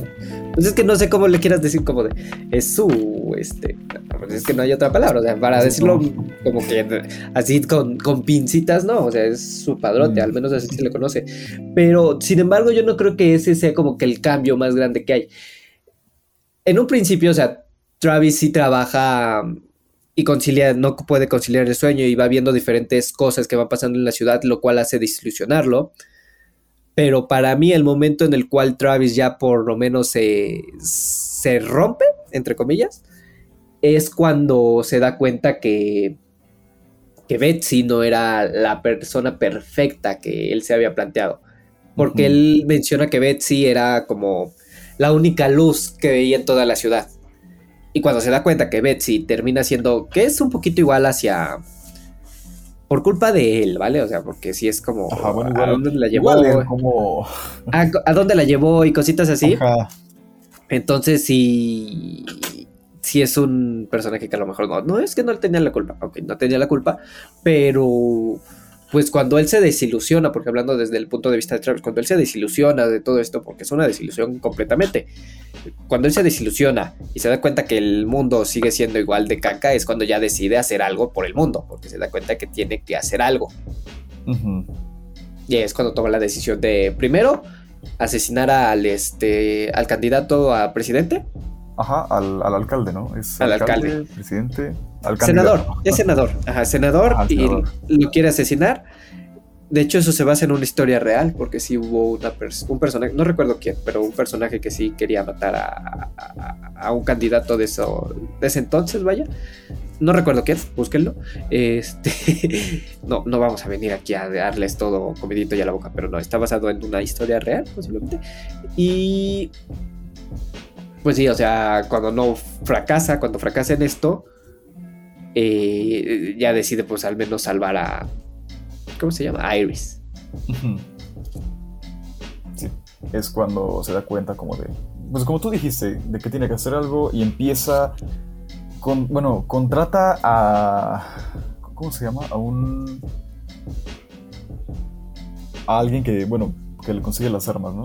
pues es que no sé cómo le quieras decir como de es su este pues es que no hay otra palabra, o sea, para decirlo como que así con, con pincitas, no, o sea, es su padrote, Mm. al menos así se le conoce. Pero sin embargo, yo no creo que ese sea como que el cambio más grande que hay. En un principio, o sea, Travis sí trabaja y concilia, no puede conciliar el sueño y va viendo diferentes cosas que van pasando en la ciudad, lo cual hace desilusionarlo. Pero para mí el momento en el cual Travis ya por lo menos se, se rompe, entre comillas, es cuando se da cuenta que, que Betsy no era la persona perfecta que él se había planteado. Porque él menciona que Betsy era como la única luz que veía en toda la ciudad. Y cuando se da cuenta que Betsy termina siendo, que es un poquito igual hacia... Por culpa de él, ¿vale? O sea, porque si es como... Ajá, bueno, ¿A igual, dónde la llevó? como... ¿A, a dónde la llevó? Y cositas así. Ajá. Entonces sí, sí es un personaje que a lo mejor no, no es que no tenía la culpa, ok, no tenía la culpa, pero pues cuando él se desilusiona, porque hablando desde el punto de vista de Travis, cuando él se desilusiona de todo esto, porque es una desilusión completamente, cuando él se desilusiona y se da cuenta que el mundo sigue siendo igual de caca, es cuando ya decide hacer algo por el mundo, porque se da cuenta que tiene que hacer algo. Y es cuando toma la decisión de, primero, asesinar al, este, al candidato a presidente. Ajá, al, al alcalde, ¿no? Es Al alcalde. presidente, al Senador, es senador. Ajá, senador Ajá, y senador. lo quiere asesinar. De hecho, eso se basa en una historia real, porque sí hubo una pers- un personaje, no recuerdo quién, pero un personaje que sí quería matar a, a- a un candidato de, eso, de ese entonces, vaya. No recuerdo quién, búsquenlo. Este, (laughs) no, no vamos a venir aquí a darles todo comidito y a la boca, pero no, está basado en una historia real, posiblemente. Y pues sí, o sea, cuando no fracasa, cuando fracasa en esto, eh, ya decide pues al menos salvar a... ¿Cómo se llama? A Iris. Sí, es cuando se da cuenta como de... Pues como tú dijiste, de que tiene que hacer algo y empieza con... Bueno, contrata a... ¿Cómo se llama? A un... A alguien que, bueno, que le consigue las armas, ¿no?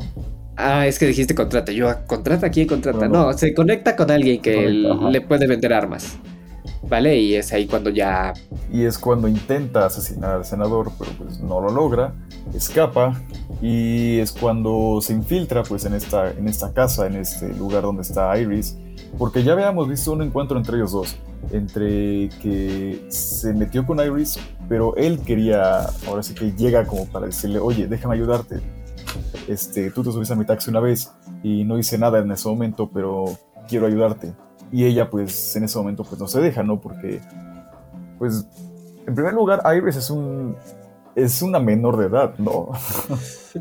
Ah, es que dijiste contrata. Yo, ah, ¿contrata quién contrata? No, se conecta con alguien que conecta, le puede vender armas. ¿Vale? Y es ahí cuando ya... Y es cuando intenta asesinar al senador, pero pues no lo logra, escapa y es cuando se infiltra pues en esta, en esta casa, en este lugar donde está Iris, porque ya habíamos visto un encuentro entre ellos dos, entre que se metió con Iris, pero él quería, ahora sí que llega como para decirle, oye, déjame ayudarte, este, tú te subiste a mi taxi una vez y no hice nada en ese momento, pero quiero ayudarte. Y ella pues en ese momento pues no se deja, ¿no? Porque pues en primer lugar Iris es un es una menor de edad, ¿no? (laughs)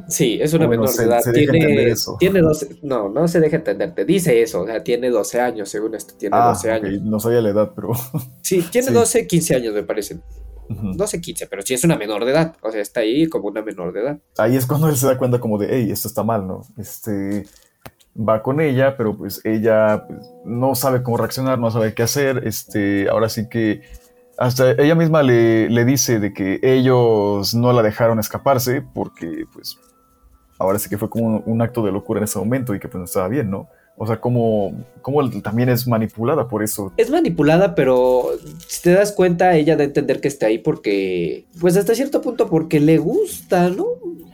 Sí, es una Bueno, menor se- de edad. se deja tiene, entender eso. tiene 12... No, no se deja entender. Te dice eso. O sea, tiene 12 años, según esto. Tiene Ah, 12 ok, años. no sabía la edad, pero Sí, tiene (laughs) Sí. 12, 15 años, me parece. Ujú. 12, 15, pero sí es una menor de edad. O sea, está ahí como una menor de edad. ahí es cuando él se da cuenta como de, hey, esto está mal, ¿no? Este va con ella, pero pues ella pues, no sabe cómo reaccionar, no sabe qué hacer, este, ahora sí que hasta ella misma le, le dice de que ellos no la dejaron escaparse porque pues ahora sí que fue como un, un acto de locura en ese momento y que pues no estaba bien, ¿no? O sea, como, como también es manipulada por eso. Es manipulada, pero si te das cuenta, ella da a entender que está ahí porque, pues hasta cierto punto, porque le gusta, ¿no?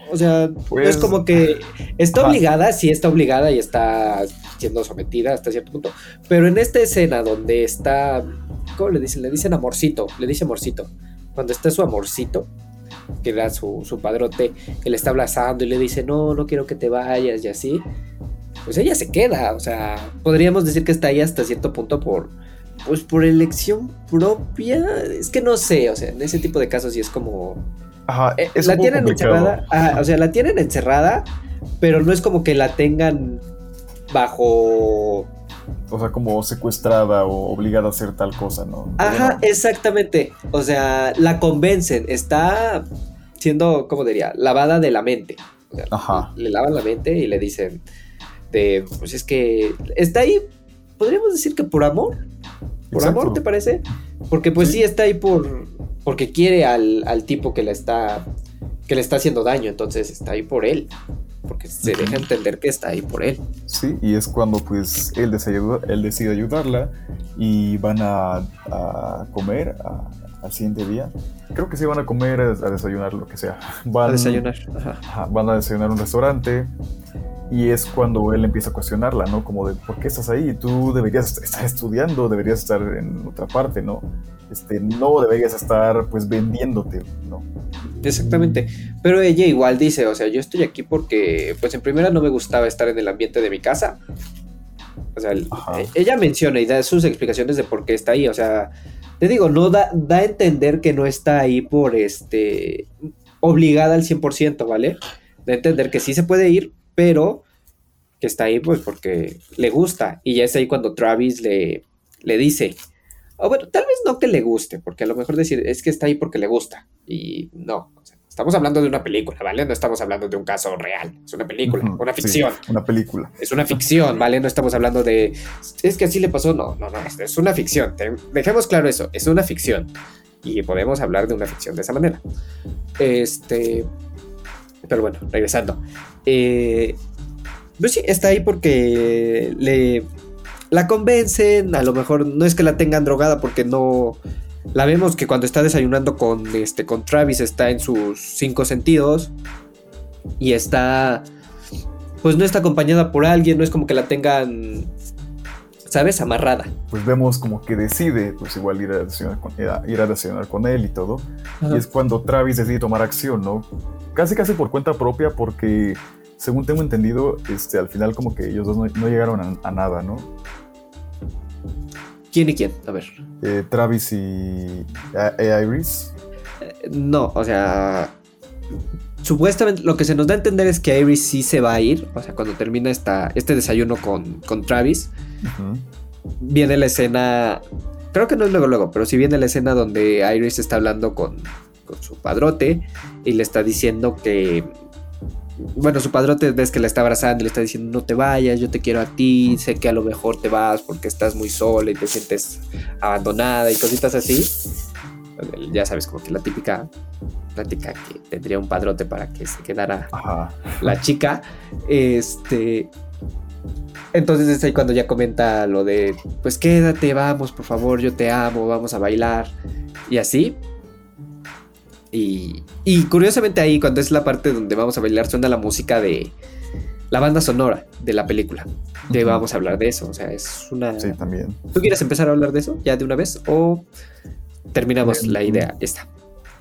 O sea, Pues, es como que está obligada, sí está obligada y está siendo sometida hasta cierto punto, pero en esta escena donde está, ¿cómo le dicen? Le dicen amorcito, le dice amorcito. Cuando está su amorcito, que era su, su padrote, que le está abrazando y le dice, no, no quiero que te vayas y así, pues ella se queda, o sea, podríamos decir que está ahí hasta cierto punto por, pues por elección propia, es que no sé, o sea, en ese tipo de casos sí es como... Ajá, eh, es la un poco tienen complicado. encerrada, ajá, o sea, la tienen encerrada, pero no es como que la tengan bajo... O sea, como secuestrada o obligada a hacer tal cosa, ¿no? Ajá, exactamente, o sea, la convencen, está siendo, ¿cómo diría? Lavada de la mente. O sea, Ajá. le lavan la mente y le dicen de, pues es que está ahí, podríamos decir que por amor, por Exacto. amor, ¿te parece? Porque pues sí, Sí. está ahí por, porque quiere al, al tipo que le está, que le está haciendo daño, entonces está ahí por él, porque se deja entender que está ahí por él. Sí, y es cuando pues él decide, ayuda- él decide ayudarla y van a, a comer a- al siguiente día. Creo que sí van a comer, a, a desayunar, lo que sea. Van A desayunar. Ajá. Ajá, van a desayunar a un restaurante y es cuando él empieza a cuestionarla, ¿no? Como de, ¿por qué estás ahí? Tú deberías est- estar estudiando, deberías estar en otra parte, ¿no? Este, no deberías estar pues vendiéndote, ¿no? Exactamente. Pero ella igual dice, o sea, yo estoy aquí porque, pues en primera no me gustaba estar en el ambiente de mi casa. O sea, Ajá. eh, ella menciona y da sus explicaciones de por qué está ahí. O sea, te digo, no da, da a entender que no está ahí por este obligada al 100%, ¿vale? Da a entender que sí se puede ir, pero que está ahí pues porque le gusta. Y ya es ahí cuando Travis le, le dice, o bueno, tal vez no que le guste, porque a lo mejor decir es que está ahí porque le gusta. Y no, o sea, estamos hablando de una película, ¿vale? No estamos hablando de un caso real, es una película, una sí, ficción. una película. Es una ficción, ¿vale? No estamos hablando de. Es que así le pasó. No, no, no. Es, es una ficción. Te- dejemos claro eso. Es una ficción. Y podemos hablar de una ficción de esa manera. Este. Pero bueno, regresando. Eh, pues sí, está ahí porque le. La convencen. A lo mejor no es que la tengan drogada porque no. La vemos que cuando está desayunando con, este, con Travis está en sus cinco sentidos. Y está pues no está acompañada por alguien, no es como que la tengan, ¿sabes? Amarrada. Pues vemos como que decide pues igual ir a desayunar con, ir a, ir a desayunar con él y todo. Y es cuando Travis decide tomar acción, ¿no? Casi casi por cuenta propia porque según tengo entendido, este, al final como que ellos dos no, no llegaron a, a nada, ¿no? ¿Quién y quién? A ver. Eh, Travis y a- e Iris. Eh, No, o sea, supuestamente lo que se nos da a entender es que Iris sí se va a ir, o sea, cuando termina esta, este desayuno con, con Travis, viene la escena creo que no es luego luego, pero si viene la escena donde Iris está hablando con, con su padrote y le está diciendo que bueno, su padrote ves que la está abrazando y le está diciendo no te vayas, yo te quiero a ti, sé que a lo mejor te vas porque estás muy sola y te sientes abandonada y cositas así. Ya sabes, como que la típica plática que tendría un padrote para que se quedara Ajá. la chica. Este. Entonces es ahí cuando ya comenta lo de, pues quédate, vamos, por favor, yo te amo, vamos a bailar. Y así. Y, y curiosamente ahí, cuando es la parte donde vamos a bailar, suena la música de la banda sonora de la película. Ujú. vamos a hablar de eso. O sea, es una... Sí, también. ¿Tú quieres empezar a hablar de eso ya de una vez? ¿O terminamos Em, la idea esta?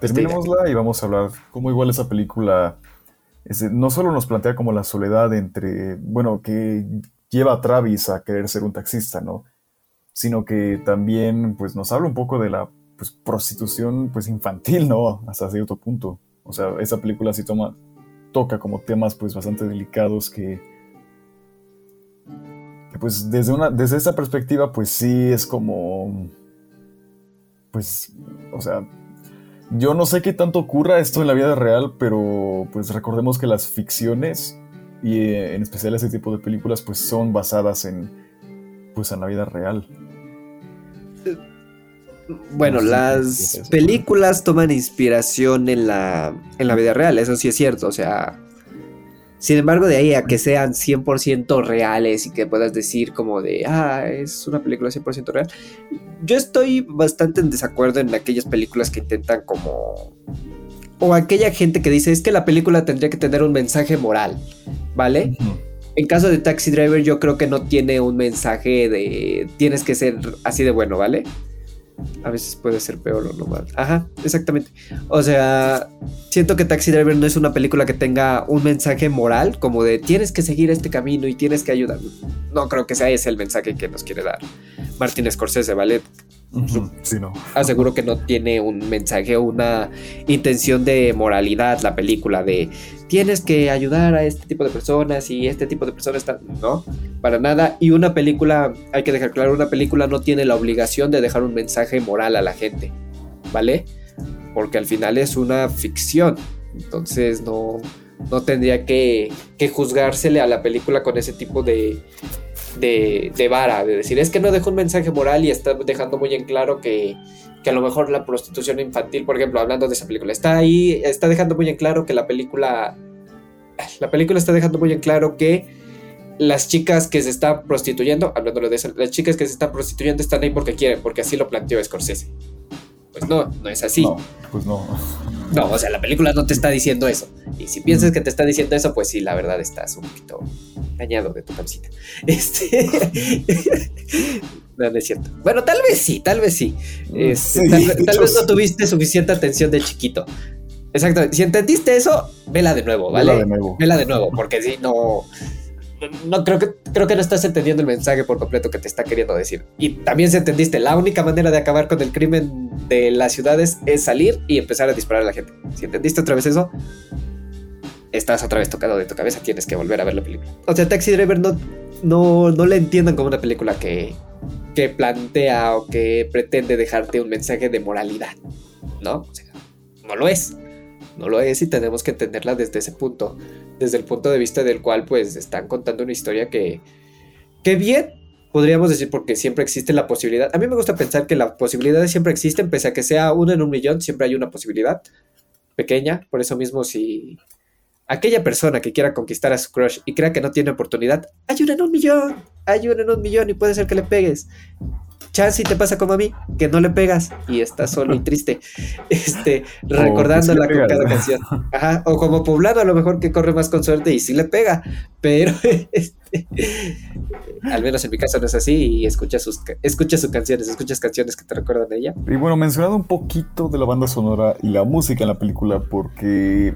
Terminémosla y vamos a hablar cómo igual esa película es de- no solo nos plantea como la soledad entre, bueno, que lleva a Travis a querer ser un taxista, ¿no? Sino que también pues nos habla un poco de la pues, prostitución pues infantil, ¿no? Hasta cierto punto. O sea, esa película sí toma, toca como temas pues bastante delicados que, que, pues desde una, desde esa perspectiva pues sí es como pues, o sea, yo no sé qué tanto ocurra esto en la vida real, pero pues recordemos que las ficciones y eh, en especial ese tipo de películas pues son basadas en pues en la vida real. (laughs) Bueno, No las películas toman inspiración en la, en la vida real, eso sí es cierto, o sea... Sin embargo, de ahí a que sean 100% reales y que puedas decir como de, ah, es una película 100% real. Yo estoy bastante en desacuerdo en aquellas películas que intentan como... O aquella gente que dice, es que la película tendría que tener un mensaje moral, ¿vale? En caso de Taxi Driver, yo creo que no tiene un mensaje de tienes que ser así de bueno, ¿vale? A veces puede ser peor o no mal. Ajá, exactamente. O sea, siento que Taxi Driver no es una película que tenga un mensaje moral, como de tienes que seguir este camino y tienes que ayudar. No creo que sea ese el mensaje que nos quiere dar Martin Scorsese, ¿vale? Sí, no. aseguro que no tiene un mensaje o una intención de moralidad la película de tienes que ayudar a este tipo de personas y este tipo de personas están no para nada. Y una película hay que dejar claro una película no tiene la obligación de dejar un mensaje moral a la gente vale porque al final es una ficción. Entonces no no tendría que, que juzgársele a la película con ese tipo de, de, de vara, de decir, es que no dejó un mensaje moral y está dejando muy en claro que, que a lo mejor la prostitución infantil, por ejemplo, hablando de esa película, está ahí, está dejando muy en claro que la película, la película está dejando muy en claro que las chicas que se están prostituyendo, hablándolo de eso, las chicas que se están prostituyendo están ahí porque quieren, porque así lo planteó Scorsese. Pues no, no es así. No, pues no. No, o sea, la película no te está diciendo eso. Y si piensas que te está diciendo eso, pues sí, la verdad estás un poquito dañado de tu cabecita. (laughs) Este. (laughs) no, no es cierto. Bueno, tal vez sí, tal vez sí. Este, Sí, tal, vez no tuviste suficiente atención de chiquito. Exacto. Si entendiste eso, vela de nuevo, ¿vale? Vela de nuevo. Vela de nuevo, porque si no. No creo que creo que no estás entendiendo el mensaje por completo que te está queriendo decir. Y también si entendiste, la única manera de acabar con el crimen de las ciudades es salir y empezar a disparar a la gente. Si entendiste otra vez eso, estás otra vez tocado de tu cabeza, tienes que volver a ver la película. O sea, Taxi Driver no, no, no la entiendan como una película que, que plantea o que pretende dejarte un mensaje de moralidad, ¿no? O sea, no lo es. No lo es y tenemos que entenderla desde ese punto, desde el punto de vista del cual pues están contando una historia que, que bien podríamos decir porque siempre existe la posibilidad. A mí me gusta pensar que las posibilidades siempre existen, pese a que sea uno en un millón, siempre hay una posibilidad pequeña. Por eso mismo, si aquella persona que quiera conquistar a su crush y crea que no tiene oportunidad, hay una en un millón, hay una en un millón y puede ser que le pegues. Chance y te pasa como a mí, que no le pegas y estás solo y triste, (laughs) este, recordándola que sí le con cada canción. Ajá, o como poblano a lo mejor que corre más con suerte y sí le pega, pero (laughs) este, al menos en mi caso no es así y escucha sus, escucha sus canciones, escuchas canciones que te recuerdan a ella. Y bueno, mencionando un poquito de la banda sonora y la música en la película, porque,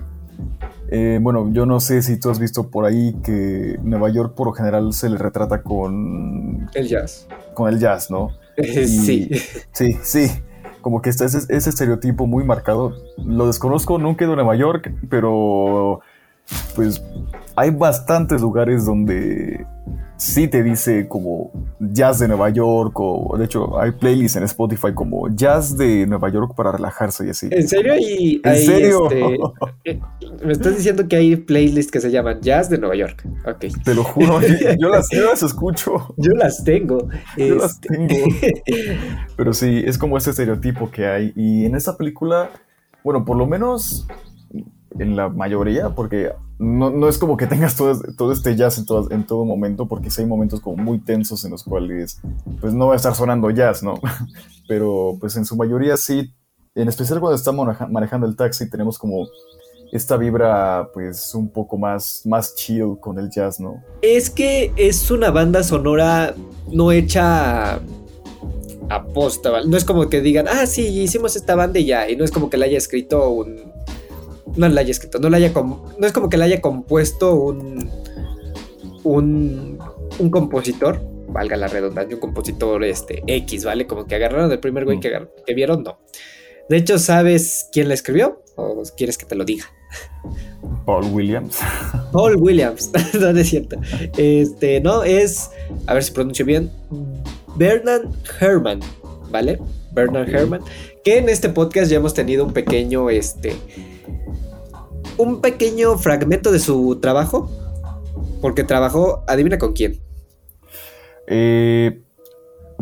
eh, bueno, yo no sé si tú has visto por ahí que Nueva York por lo general se le retrata con, El jazz. con el jazz, ¿no? (laughs) Y- Sí. Sí, sí. Como que está ese, ese estereotipo muy marcado. Lo desconozco, nunca he ido a Nueva York, pero pues hay bastantes lugares donde sí te dice como jazz de Nueva York o de hecho hay playlists en Spotify como jazz de Nueva York para relajarse y así. ¿En serio? Y ¿En hay, serio? este, eh, me estás diciendo que hay playlists que se llaman Jazz de Nueva York. Ok. Te lo juro, yo, las, yo las escucho. (laughs) Yo las tengo. Yo las Este, tengo. (laughs) Pero sí, es como ese estereotipo que hay. Y en esta película, bueno, por lo menos en la mayoría, porque no, no es como que tengas todo, todo este jazz en todo, en todo momento, porque sí hay momentos como muy tensos en los cuales pues no va a estar sonando jazz, ¿no? (laughs) Pero pues en su mayoría sí, en especial cuando estamos maneja- manejando el taxi, tenemos como esta vibra pues un poco más, más chill con el jazz, ¿no? Es que es una banda sonora no hecha a posta, ¿vale? No es como que digan, ah, sí, hicimos esta banda y ya. Y no es como que la haya escrito un. No la haya escrito, no la haya no es como que la haya compuesto un. un. un compositor. Valga la redundancia, un compositor este, X, ¿vale? Como que agarraron el primer güey Mm. que, que vieron, no. De hecho, ¿sabes quién la escribió? ¿O quieres que te lo diga? Paul Williams. (laughs) Paul Williams, (laughs) no, no es cierto. Este, no, es, a ver si pronuncio bien, Bernard Herrmann, ¿vale? Bernard Ok. Herrmann, que en este podcast ya hemos tenido un pequeño, este, un pequeño fragmento de su trabajo, porque trabajó, adivina con quién. Eh,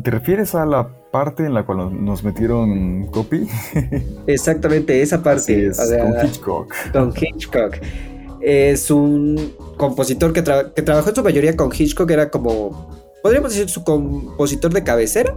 ¿Te refieres a la parte en la cual nos, metieron copy? (laughs) Exactamente esa parte, es, o sea, con Hitchcock. con Hitchcock. Es un compositor que, tra- que trabajó en su mayoría con Hitchcock, era como, podríamos decir, su compositor de cabecera.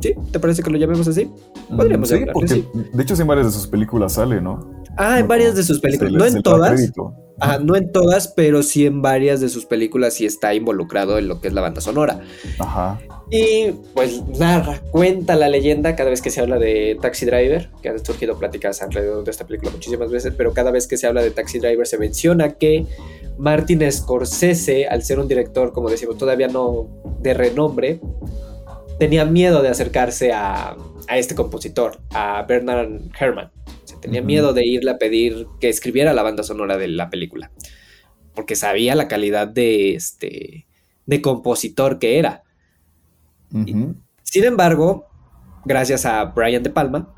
¿Sí? ¿Te parece que lo llamemos así? Podríamos sí, porque sí. de hecho en varias de sus películas sale, ¿no? Ah, en No, varias de sus películas. no en todas. Ajá, no en todas, pero sí en varias de sus películas sí está involucrado en lo que es la banda sonora. Ajá. Y pues narra, cuenta la leyenda cada vez que se habla de Taxi Driver, que han surgido pláticas alrededor de esta película muchísimas veces, pero cada vez que se habla de Taxi Driver se menciona que Martin Scorsese, al ser un director, como decimos, todavía no de renombre, tenía miedo de acercarse a, a este compositor, a Bernard Herrmann. O sea, tenía miedo de irle a pedir que escribiera la banda sonora de la película, porque sabía la calidad de, este, de compositor que era. Sin embargo, gracias a Brian De Palma,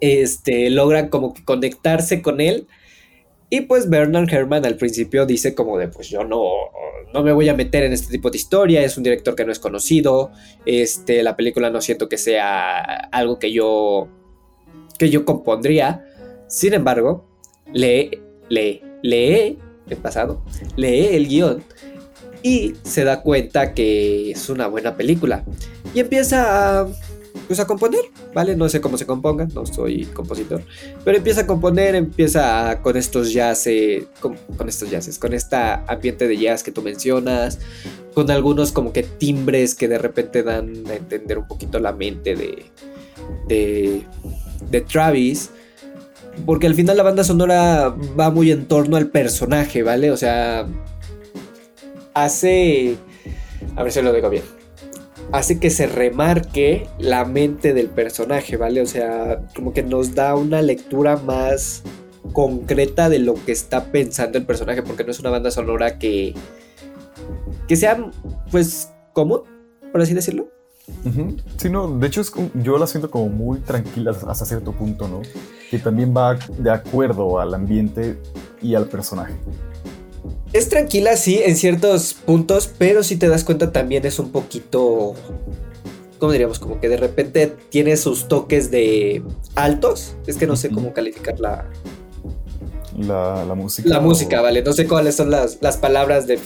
este, logran como que conectarse con él. Y pues Bernard Herrmann al principio dice como de, pues yo no, no me voy a meter en este tipo de historia, es un director que no es conocido, este, la película no siento que sea algo que yo, que yo compondría. Sin embargo, lee, lee, lee, el pasado, lee el guion y se da cuenta que es una buena película y empieza a, pues a componer, ¿vale? No sé cómo se componga, no soy compositor, pero empieza a componer, empieza con estos jazz, con, con estos jazzes, con este ambiente de jazz que tú mencionas, con algunos como que timbres que de repente dan a entender un poquito la mente de, de, de Travis. Porque al final la banda sonora va muy en torno al personaje, ¿vale? O sea, hace... A ver si lo digo bien. Hace que se remarque la mente del personaje, ¿vale? O sea, como que nos da una lectura más concreta de lo que está pensando el personaje, porque no es una banda sonora que, que sea, pues, común, por así decirlo. Ujú. Sí, no, de hecho es yo la siento como muy tranquila hasta cierto punto, ¿no? Que también va de acuerdo al ambiente y al personaje. Es tranquila, sí, en ciertos puntos, pero si te das cuenta también es un poquito, ¿cómo diríamos? Como que de repente tiene sus toques de altos. Es que no sé cómo calificar la, La, la música. la o- música, ¿vale? No sé cuáles son las, las palabras de,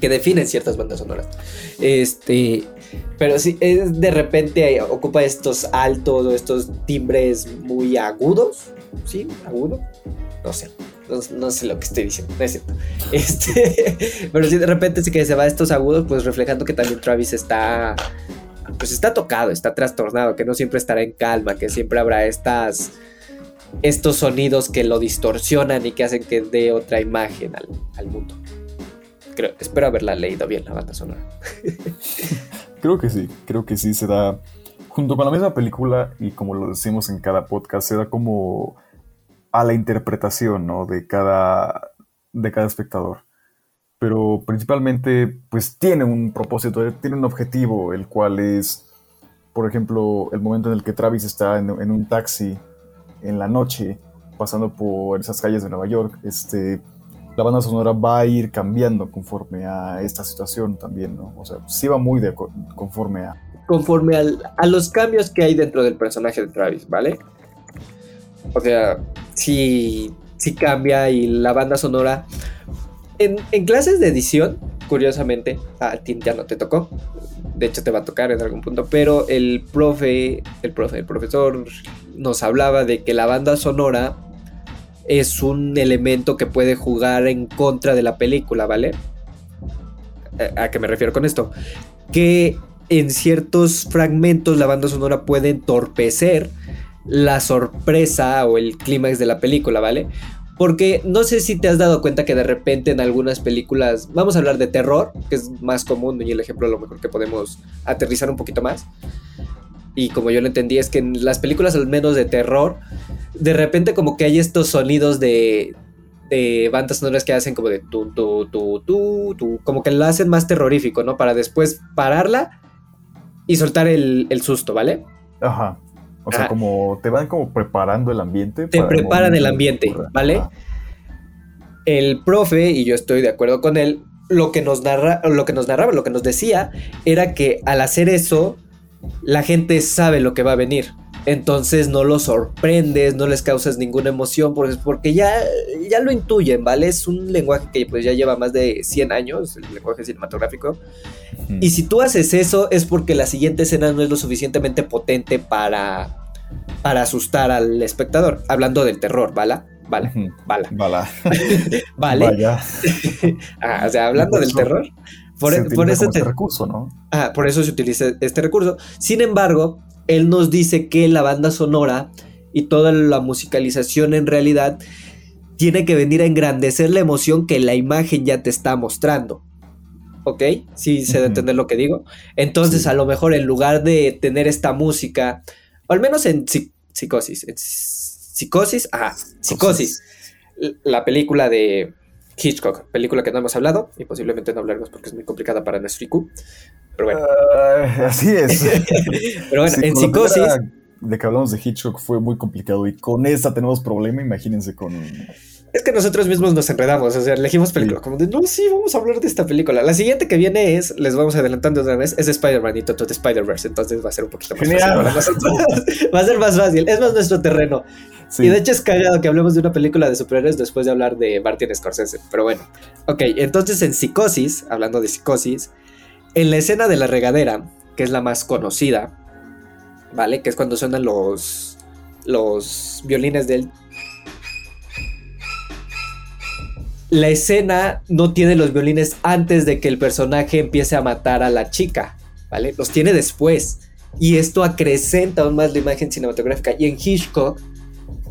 que definen ciertas bandas sonoras. Este, pero sí, es, de repente ocupa estos altos o estos timbres muy agudos, ¿sí? Agudo, no sé. No, sé lo que estoy diciendo, no es cierto. (laughs) Este, pero sí, de repente sí que se va a estos agudos, pues reflejando que también Travis está, pues está tocado, está trastornado, que no siempre estará en calma, que siempre habrá estas, estos sonidos que lo distorsionan y que hacen que dé otra imagen al, al mundo. Espero haberla leído bien la banda sonora. (laughs) Creo que sí, creo que sí se da. Junto con la misma película, y como lo decimos en cada podcast, se da como a la interpretación, ¿no? De cada, de cada espectador. Pero principalmente, pues tiene un propósito, tiene un objetivo, el cual es, por ejemplo, el momento en el que Travis está en, en un taxi en la noche, pasando por esas calles de Nueva York, este, la banda sonora va a ir cambiando conforme a esta situación también, ¿no? O sea, sí va muy de conforme a... conforme al- a los cambios que hay dentro del personaje de Travis, ¿vale? O sea, sí, sí cambia y la banda sonora. En, clases de edición, curiosamente, a ti ya no te tocó. De hecho, te va a tocar en algún punto. Pero el profe, el profe, el profesor nos hablaba de que la banda sonora es un elemento que puede jugar en contra de la película, ¿vale? ¿A a qué me refiero con esto? Que en ciertos fragmentos la banda sonora puede entorpecer la sorpresa o el clímax de la película, ¿vale? Porque no sé si te has dado cuenta que de repente en algunas películas, vamos a hablar de terror, que es más común y el ejemplo a lo mejor que podemos aterrizar un poquito más. Y como yo lo entendí es que en las películas al menos de terror, de repente como que hay estos sonidos de, de bandas sonoras que hacen como de tu, tu, tu, tu, tu, como que la hacen más terrorífico, ¿no? Para después pararla y soltar el, el susto, ¿vale? Ajá. O sea, Ajá. como te van como preparando el ambiente. Te el preparan el ambiente. ¿vale? Ajá. El profe, y yo estoy de acuerdo con él, lo que nos narra, lo que nos narraba, lo que nos decía, era que al hacer eso, la gente sabe lo que va a venir. Entonces no los sorprendes, no les causas ninguna emoción, porque, porque ya, ya lo intuyen, ¿vale? Es un lenguaje que pues ya lleva más de 100 años, el lenguaje cinematográfico. Ujú. Y si tú haces eso es porque la siguiente escena no es lo suficientemente potente para, para asustar al espectador. Hablando del terror, ¿vale? Vale, vale, Bala. (laughs) vale. Vaya. (laughs) Ah, o sea, hablando Por del terror, por, Se por eso como te- este recurso, ¿no? ah, por eso se utiliza este recurso. Sin embargo, él nos dice que la banda sonora y toda la musicalización en realidad tiene que venir a engrandecer la emoción que la imagen ya te está mostrando. ¿Ok? Sí, se debe entender lo que digo. Entonces, Sí. a lo mejor en lugar de tener esta música, o al menos en psi- psicosis, en psicosis, ajá, psicosis, l- la película de Hitchcock, película que no hemos hablado y posiblemente no hablaremos porque es muy complicada para nuestro IQ. Pero bueno, Ah, así es. (laughs) pero bueno, Sí, en psicosis, De que hablamos de Hitchcock fue muy complicado y con esta tenemos problema, imagínense con... es que nosotros mismos nos enredamos, o sea, elegimos película, como de, no, sí, vamos a hablar de esta película. La siguiente que viene es, les vamos adelantando de una vez, es Spider-Man y Toto de Spider-Verse, entonces va a ser un poquito más Genial. fácil va a ser más fácil, es más nuestro terreno. Sí. Y de hecho es cagado que hablemos de una película de superhéroes después de hablar de Martin Scorsese. Pero bueno, ok, entonces en Psicosis, hablando de Psicosis, en la escena de la regadera, que es la más conocida, ¿vale? Que es cuando suenan los, violines del... La escena no tiene los violines antes de que el personaje empiece a matar a la chica, ¿vale? Los tiene después. Y esto acrecenta aún más la imagen cinematográfica. Y en Hitchcock,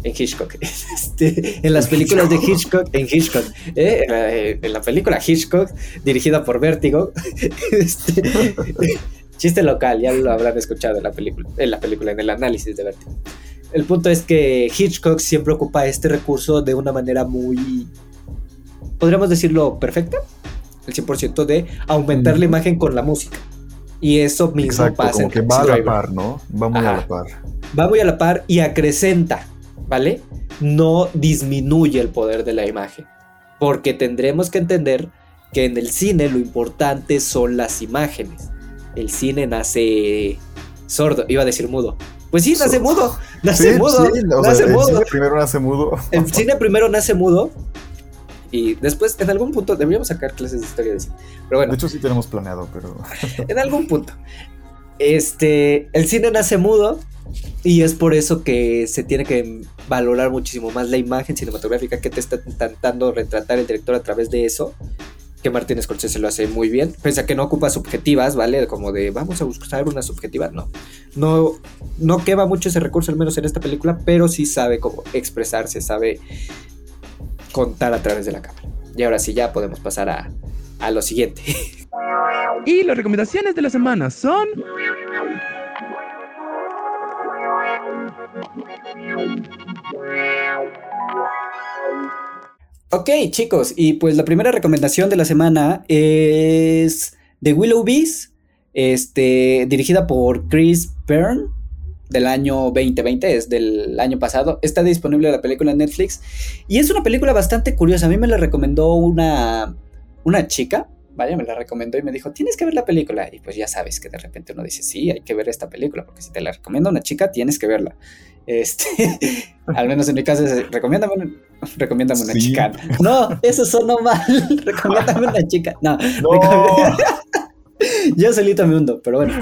en Hitchcock, (laughs) este, en las películas de Hitchcock, en Hitchcock, ¿eh? en, la, en la película Hitchcock, dirigida por Vértigo, (laughs) este, (laughs) chiste local, ya lo habrán escuchado en la película, en la película, en el análisis de Vértigo. El punto es que Hitchcock siempre ocupa este recurso de una manera muy, podríamos decirlo, perfecta, el 100% de aumentar la imagen con la música. Y eso mismo Exacto, pasa como en que va a la par, ¿no? Va muy a la par. va muy a la par y acrecenta, ¿vale? No disminuye el poder de la imagen. Porque tendremos que entender que en el cine lo importante son las imágenes. El cine nace sordo, iba a decir mudo. Pues sí, nace Sordo. mudo, nace Sí, mudo, sí, o sea, nace el mudo. cine primero nace mudo. El (laughs) cine primero nace mudo y después en algún punto deberíamos sacar clases de historia de cine. Pero bueno, De hecho, sí tenemos planeado, pero. en algún punto. Este, el cine nace mudo y es por eso que se tiene que valorar muchísimo más la imagen cinematográfica que te está intentando retratar el director a través de eso. Que Martin Scorsese lo hace muy bien. Pese a que no ocupa subjetivas, ¿vale? Como de vamos a buscar una subjetiva. No. No, no quema mucho ese recurso, al menos en esta película, pero sí sabe cómo expresarse, sabe contar a través de la cámara. Y ahora sí, ya podemos pasar a, a lo siguiente. Y las recomendaciones de la semana son. Ok, chicos, y pues la primera recomendación de la semana es The Willow Bees, este, dirigida por Chris Byrne del año 2020, es del año pasado. Está disponible la película en Netflix y es una película bastante curiosa. A mí me la recomendó una, una chica, vaya, me la recomendó y me dijo, tienes que ver la película. Y pues ya sabes que de repente uno dice, sí, hay que ver esta película, porque si te la recomienda una chica, tienes que verla. Este, (laughs) al menos en mi caso es, recomiéndame, un- recomiéndame una Sí. chica. No, eso sonó mal. (laughs) recomiéndame una chica. No, No. (laughs) yo solito me hundo, pero bueno.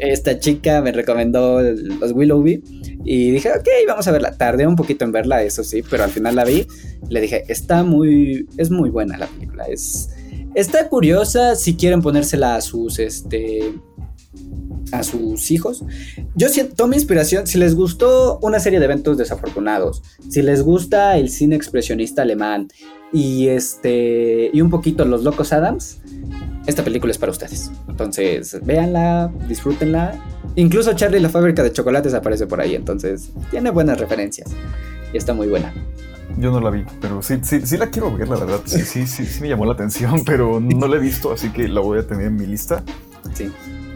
Esta chica me recomendó los Willoughby y dije, ok, vamos a verla. Tardé un poquito en verla, eso sí, pero al final la vi. Le dije, está muy, es muy buena la película. Es, está curiosa si quieren ponérsela a sus, este, a sus hijos. Yo siento, tomo inspiración, si les gustó una serie de eventos desafortunados, si les gusta el cine expresionista alemán y este y un poquito los locos Adams, esta película es para ustedes. Entonces, véanla, disfrútenla. Incluso Charlie la fábrica de chocolates aparece por ahí, entonces tiene buenas referencias y está muy buena. Yo no la vi, pero sí, sí, sí la quiero ver, la verdad. Sí, sí, sí, sí me llamó la atención, pero no la he visto, así que la voy a tener en mi lista. Sí.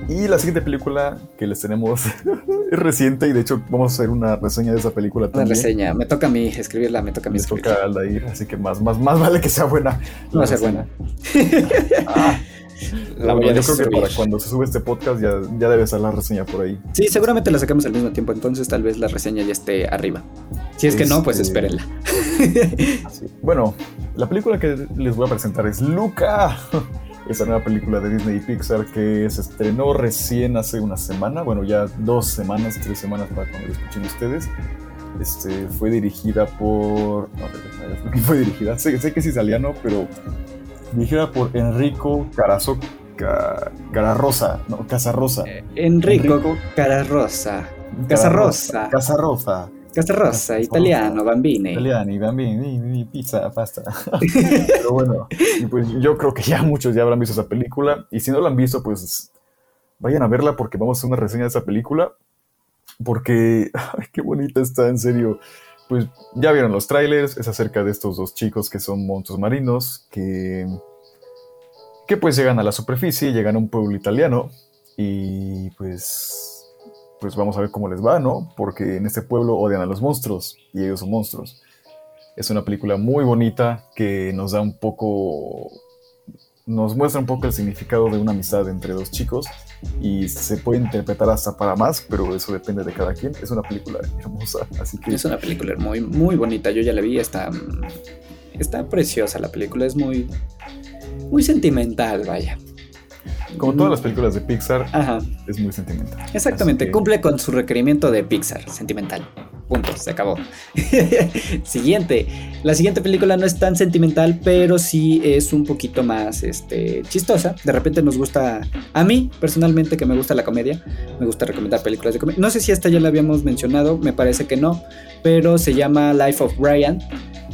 Y la siguiente película que les tenemos (laughs) es reciente y de hecho vamos a hacer una reseña de esa película Una también. reseña, me toca a mí escribirla, me toca a mí Me escribirla. toca a ir, así que más, más, más vale que sea buena. No va a ser buena. Ah, (laughs) La voy a yo creo que para cuando se sube este podcast ya, ya debe estar la reseña por ahí. Sí, seguramente la sacamos al mismo tiempo, entonces tal vez la reseña ya esté arriba. Si es que no, pues Este- espérenla. Bueno, la película que les voy a presentar es Luca. Esa nueva película de Disney y Pixar que se estrenó recién hace una semana, bueno, ya dos semanas, tres semanas para cuando lo escuchen ustedes. Este, fue dirigida por. no, ¿quién (laughs) fue dirigida? Sé, sé que es italiano, pero dirigida por Enrico Carazo, Ca- Cararrosa, no, Casarrosa. Enrico, Enrico Casarrosa. Casarrosa. Casarrosa. Casarrosa, italiano, bambini. Italiani, bambini, pizza, pasta. (laughs) Pero bueno, y pues yo creo que ya muchos ya habrán visto esa película. Y si no la han visto, pues vayan a verla porque vamos a hacer una reseña de esa película. Porque, ay, qué bonita está, en serio. Pues ya vieron los trailers, es acerca de estos dos chicos que son monstruos marinos, que, que pues llegan a la superficie, llegan a un pueblo italiano y pues pues vamos a ver cómo les va, ¿no? Porque en este pueblo odian a los monstruos y ellos son monstruos. Es una película muy bonita que nos da un poco, nos muestra un poco el significado de una amistad entre dos chicos y se puede interpretar hasta para más, pero eso depende de cada quien. Es una película hermosa, así que Es una película muy, muy bonita. Yo ya la vi, está, está preciosa la película. Es muy, muy sentimental, vaya. Como todas las películas de Pixar, Ajá, es muy sentimental. exactamente. Que- Cumple con su requerimiento de Pixar, sentimental. Punto, se acabó. (laughs) siguiente. La siguiente película no es tan sentimental, pero sí es un poquito más este, chistosa. De repente nos gusta, a mí personalmente, que me gusta la comedia, me gusta recomendar películas de comedia. No sé si esta ya la habíamos mencionado, me parece que no, pero se llama Life of Brian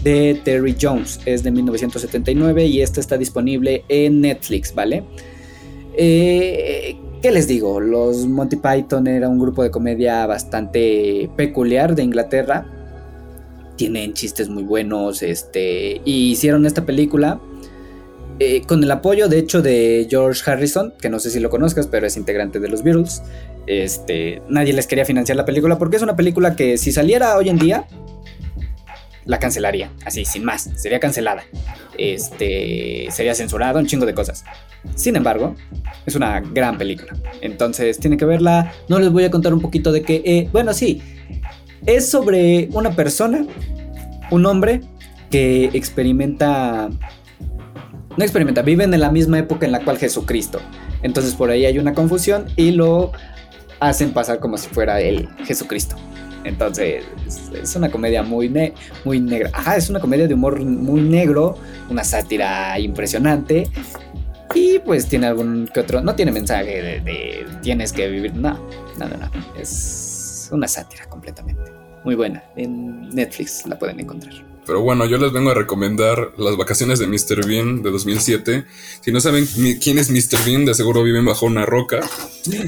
de Terry Jones. Es de 1979 y esta está disponible en Netflix, ¿vale? Eh, ¿Qué les digo? Los Monty Python era un grupo de comedia bastante peculiar de Inglaterra. Tienen chistes muy buenos, este, y hicieron esta película eh, con el apoyo, de hecho, de George Harrison, que no sé si lo conozcas, pero es integrante de los Beatles. Este, nadie les quería financiar la película porque es una película que si saliera hoy en día, la cancelaría, así, sin más, sería cancelada. Este, sería censurado, un chingo de cosas. Sin embargo, es una gran película. Entonces, tiene que verla. No les voy a contar un poquito de que, eh, bueno, sí, es sobre una persona, un hombre que experimenta, no experimenta, viven en la misma época en la cual Jesucristo. Entonces, por ahí hay una confusión y lo hacen pasar como si fuera el Jesucristo. Entonces, es- una comedia muy, ne- muy negra. Ajá, es una comedia de humor muy negro, una sátira impresionante. Y pues tiene algún que otro. No tiene mensaje de, tienes que vivir. No, no, no, no. Es una sátira completamente. Muy buena. En Netflix la pueden encontrar. Pero bueno, yo les vengo a recomendar Las vacaciones de Mr. Bean de 2007. Si no saben quién es Mr. Bean, de seguro viven bajo una roca.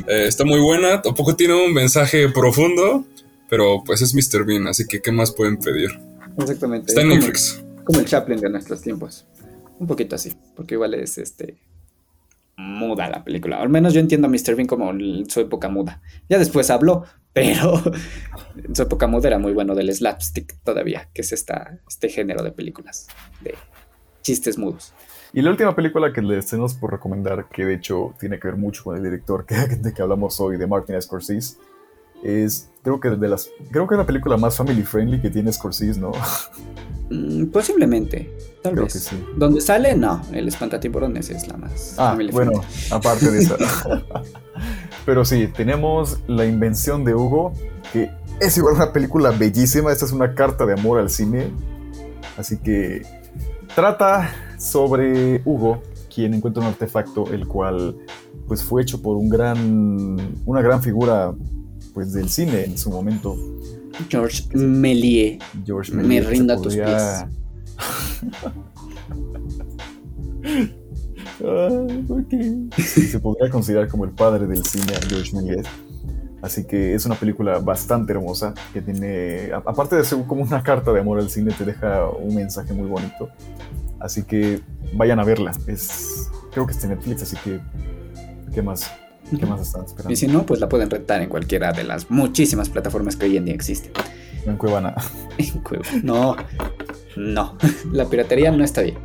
Eh, está muy buena, tampoco tiene un mensaje profundo, pero pues es Mr. Bean, así que ¿qué más pueden pedir? Exactamente. Está en como- Netflix. como el Chaplin de nuestros tiempos. Un poquito así, porque igual es este muda la película. Al menos yo entiendo a Mr. Bean como su época muda. Ya después habló, (laughs) pero en su época muda era muy bueno del slapstick todavía, que es esta, este género de películas, de chistes mudos. Y la última película que les tenemos por recomendar, que de hecho tiene que ver mucho con el director que, (laughs) de que hablamos hoy, de Martin Scorsese, es, creo que, de las, creo que es la película más family friendly que tiene Scorsese, ¿no? (laughs) Mm, posiblemente, tal Creo vez. que sí. Donde sale, no, el espantatiburones es la más Ah, family bueno, friendly. aparte de esa. (laughs) Pero sí, tenemos La Invención de Hugo, que es igual una película bellísima. Esta es una carta de amor al cine. Así que trata sobre Hugo, quien encuentra un artefacto, el cual pues fue hecho por un gran, una gran figura pues del cine en su momento, George Méliès. George Me Méliès, se rindo a tus. Sí, (laughs) se podría considerar como el padre del cine a George Méliès. Así que es una película bastante hermosa que tiene, aparte de ser como una carta de amor al cine, te deja un mensaje muy bonito. Así que vayan a verla. Es, creo que está en Netflix, así que ¿qué más? ¿Qué más están esperando? Y si no, pues la pueden rentar en cualquiera de las muchísimas plataformas que hoy en día existen. En Cuevana. (laughs) En Cueva. No, no, (laughs) la piratería no está bien.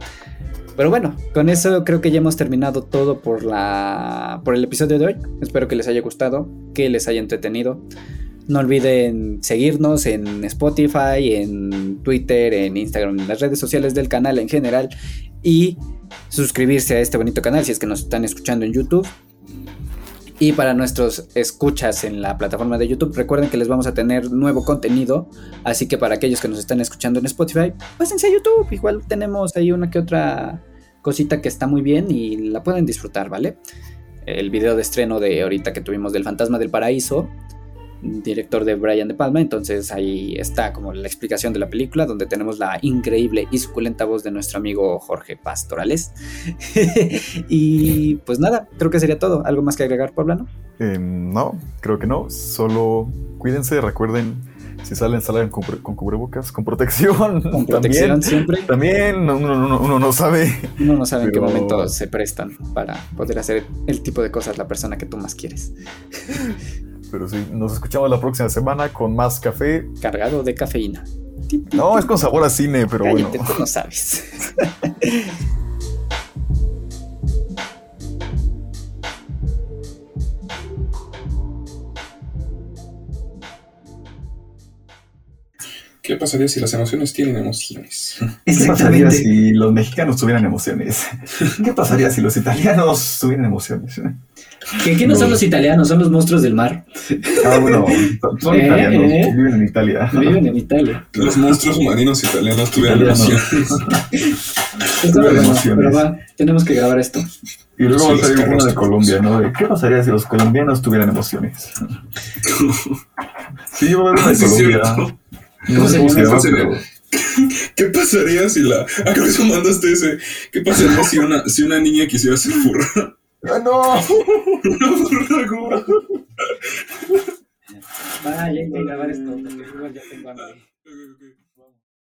Pero bueno, con eso creo que ya hemos terminado todo por la por el episodio de hoy. Espero que les haya gustado, que les haya entretenido. No olviden seguirnos en Spotify, en Twitter, en Instagram, en las redes sociales del canal en general y suscribirse a este bonito canal si es que nos están escuchando en YouTube. Y para nuestros escuchas en la plataforma de YouTube, recuerden que les vamos a tener nuevo contenido. Así que para aquellos que nos están escuchando en Spotify, pásense a YouTube. Igual tenemos ahí una que otra cosita que está muy bien y la pueden disfrutar, ¿vale? El video de estreno de ahorita que tuvimos del Fantasma del Paraíso, director de Brian De Palma. Entonces ahí está como la explicación de la película, donde tenemos la increíble y suculenta voz de nuestro amigo Jorge Pastorales. (laughs) y pues nada, creo que sería todo. ¿Algo más que agregar, Poblano? Eh, no, creo que no. Solo cuídense, recuerden, si salen, salgan con, cubre- con cubrebocas, con protección. Con (laughs) protección También, siempre. también uno, uno- uno no sabe. Uno no sabe en qué momento se prestan para poder hacer el tipo de cosas la persona que tú más quieres. (laughs) Pero sí, nos escuchamos la próxima semana con más café. Cargado de cafeína. No, es con sabor a cine, pero bueno. Tú no sabes. (laughs) ¿Qué pasaría si las emociones tienen emociones? ¿Qué pasaría si los mexicanos tuvieran emociones? (laughs) ¿Qué pasaría si los italianos tuvieran emociones? ¿Qué, qué no son los italianos? Son los monstruos del mar. Ah, bueno, son Eh, italianos, eh. viven en Italia. Viven en Italia. Los monstruos marinos italianos Italianos. emociones. Pero va, tenemos que grabar esto. Y luego Sí, va a los salir carros uno de. Colombia, ¿no? De, ¿Qué pasaría si los colombianos tuvieran emociones? (laughs) Sí, va a haber una Ah, de sí, Colombia. No ¿Cómo sé se cómo se llama? pero... ¿Qué pasaría si la. Eso mandaste ese. ¿Qué pasaría si una, si una niña quisiera ser furra? (laughs) ¡Ah, no! (laughs) Una furra, ¿cómo? Va, ya hay que grabar esto, porque igual ya tengo hambre.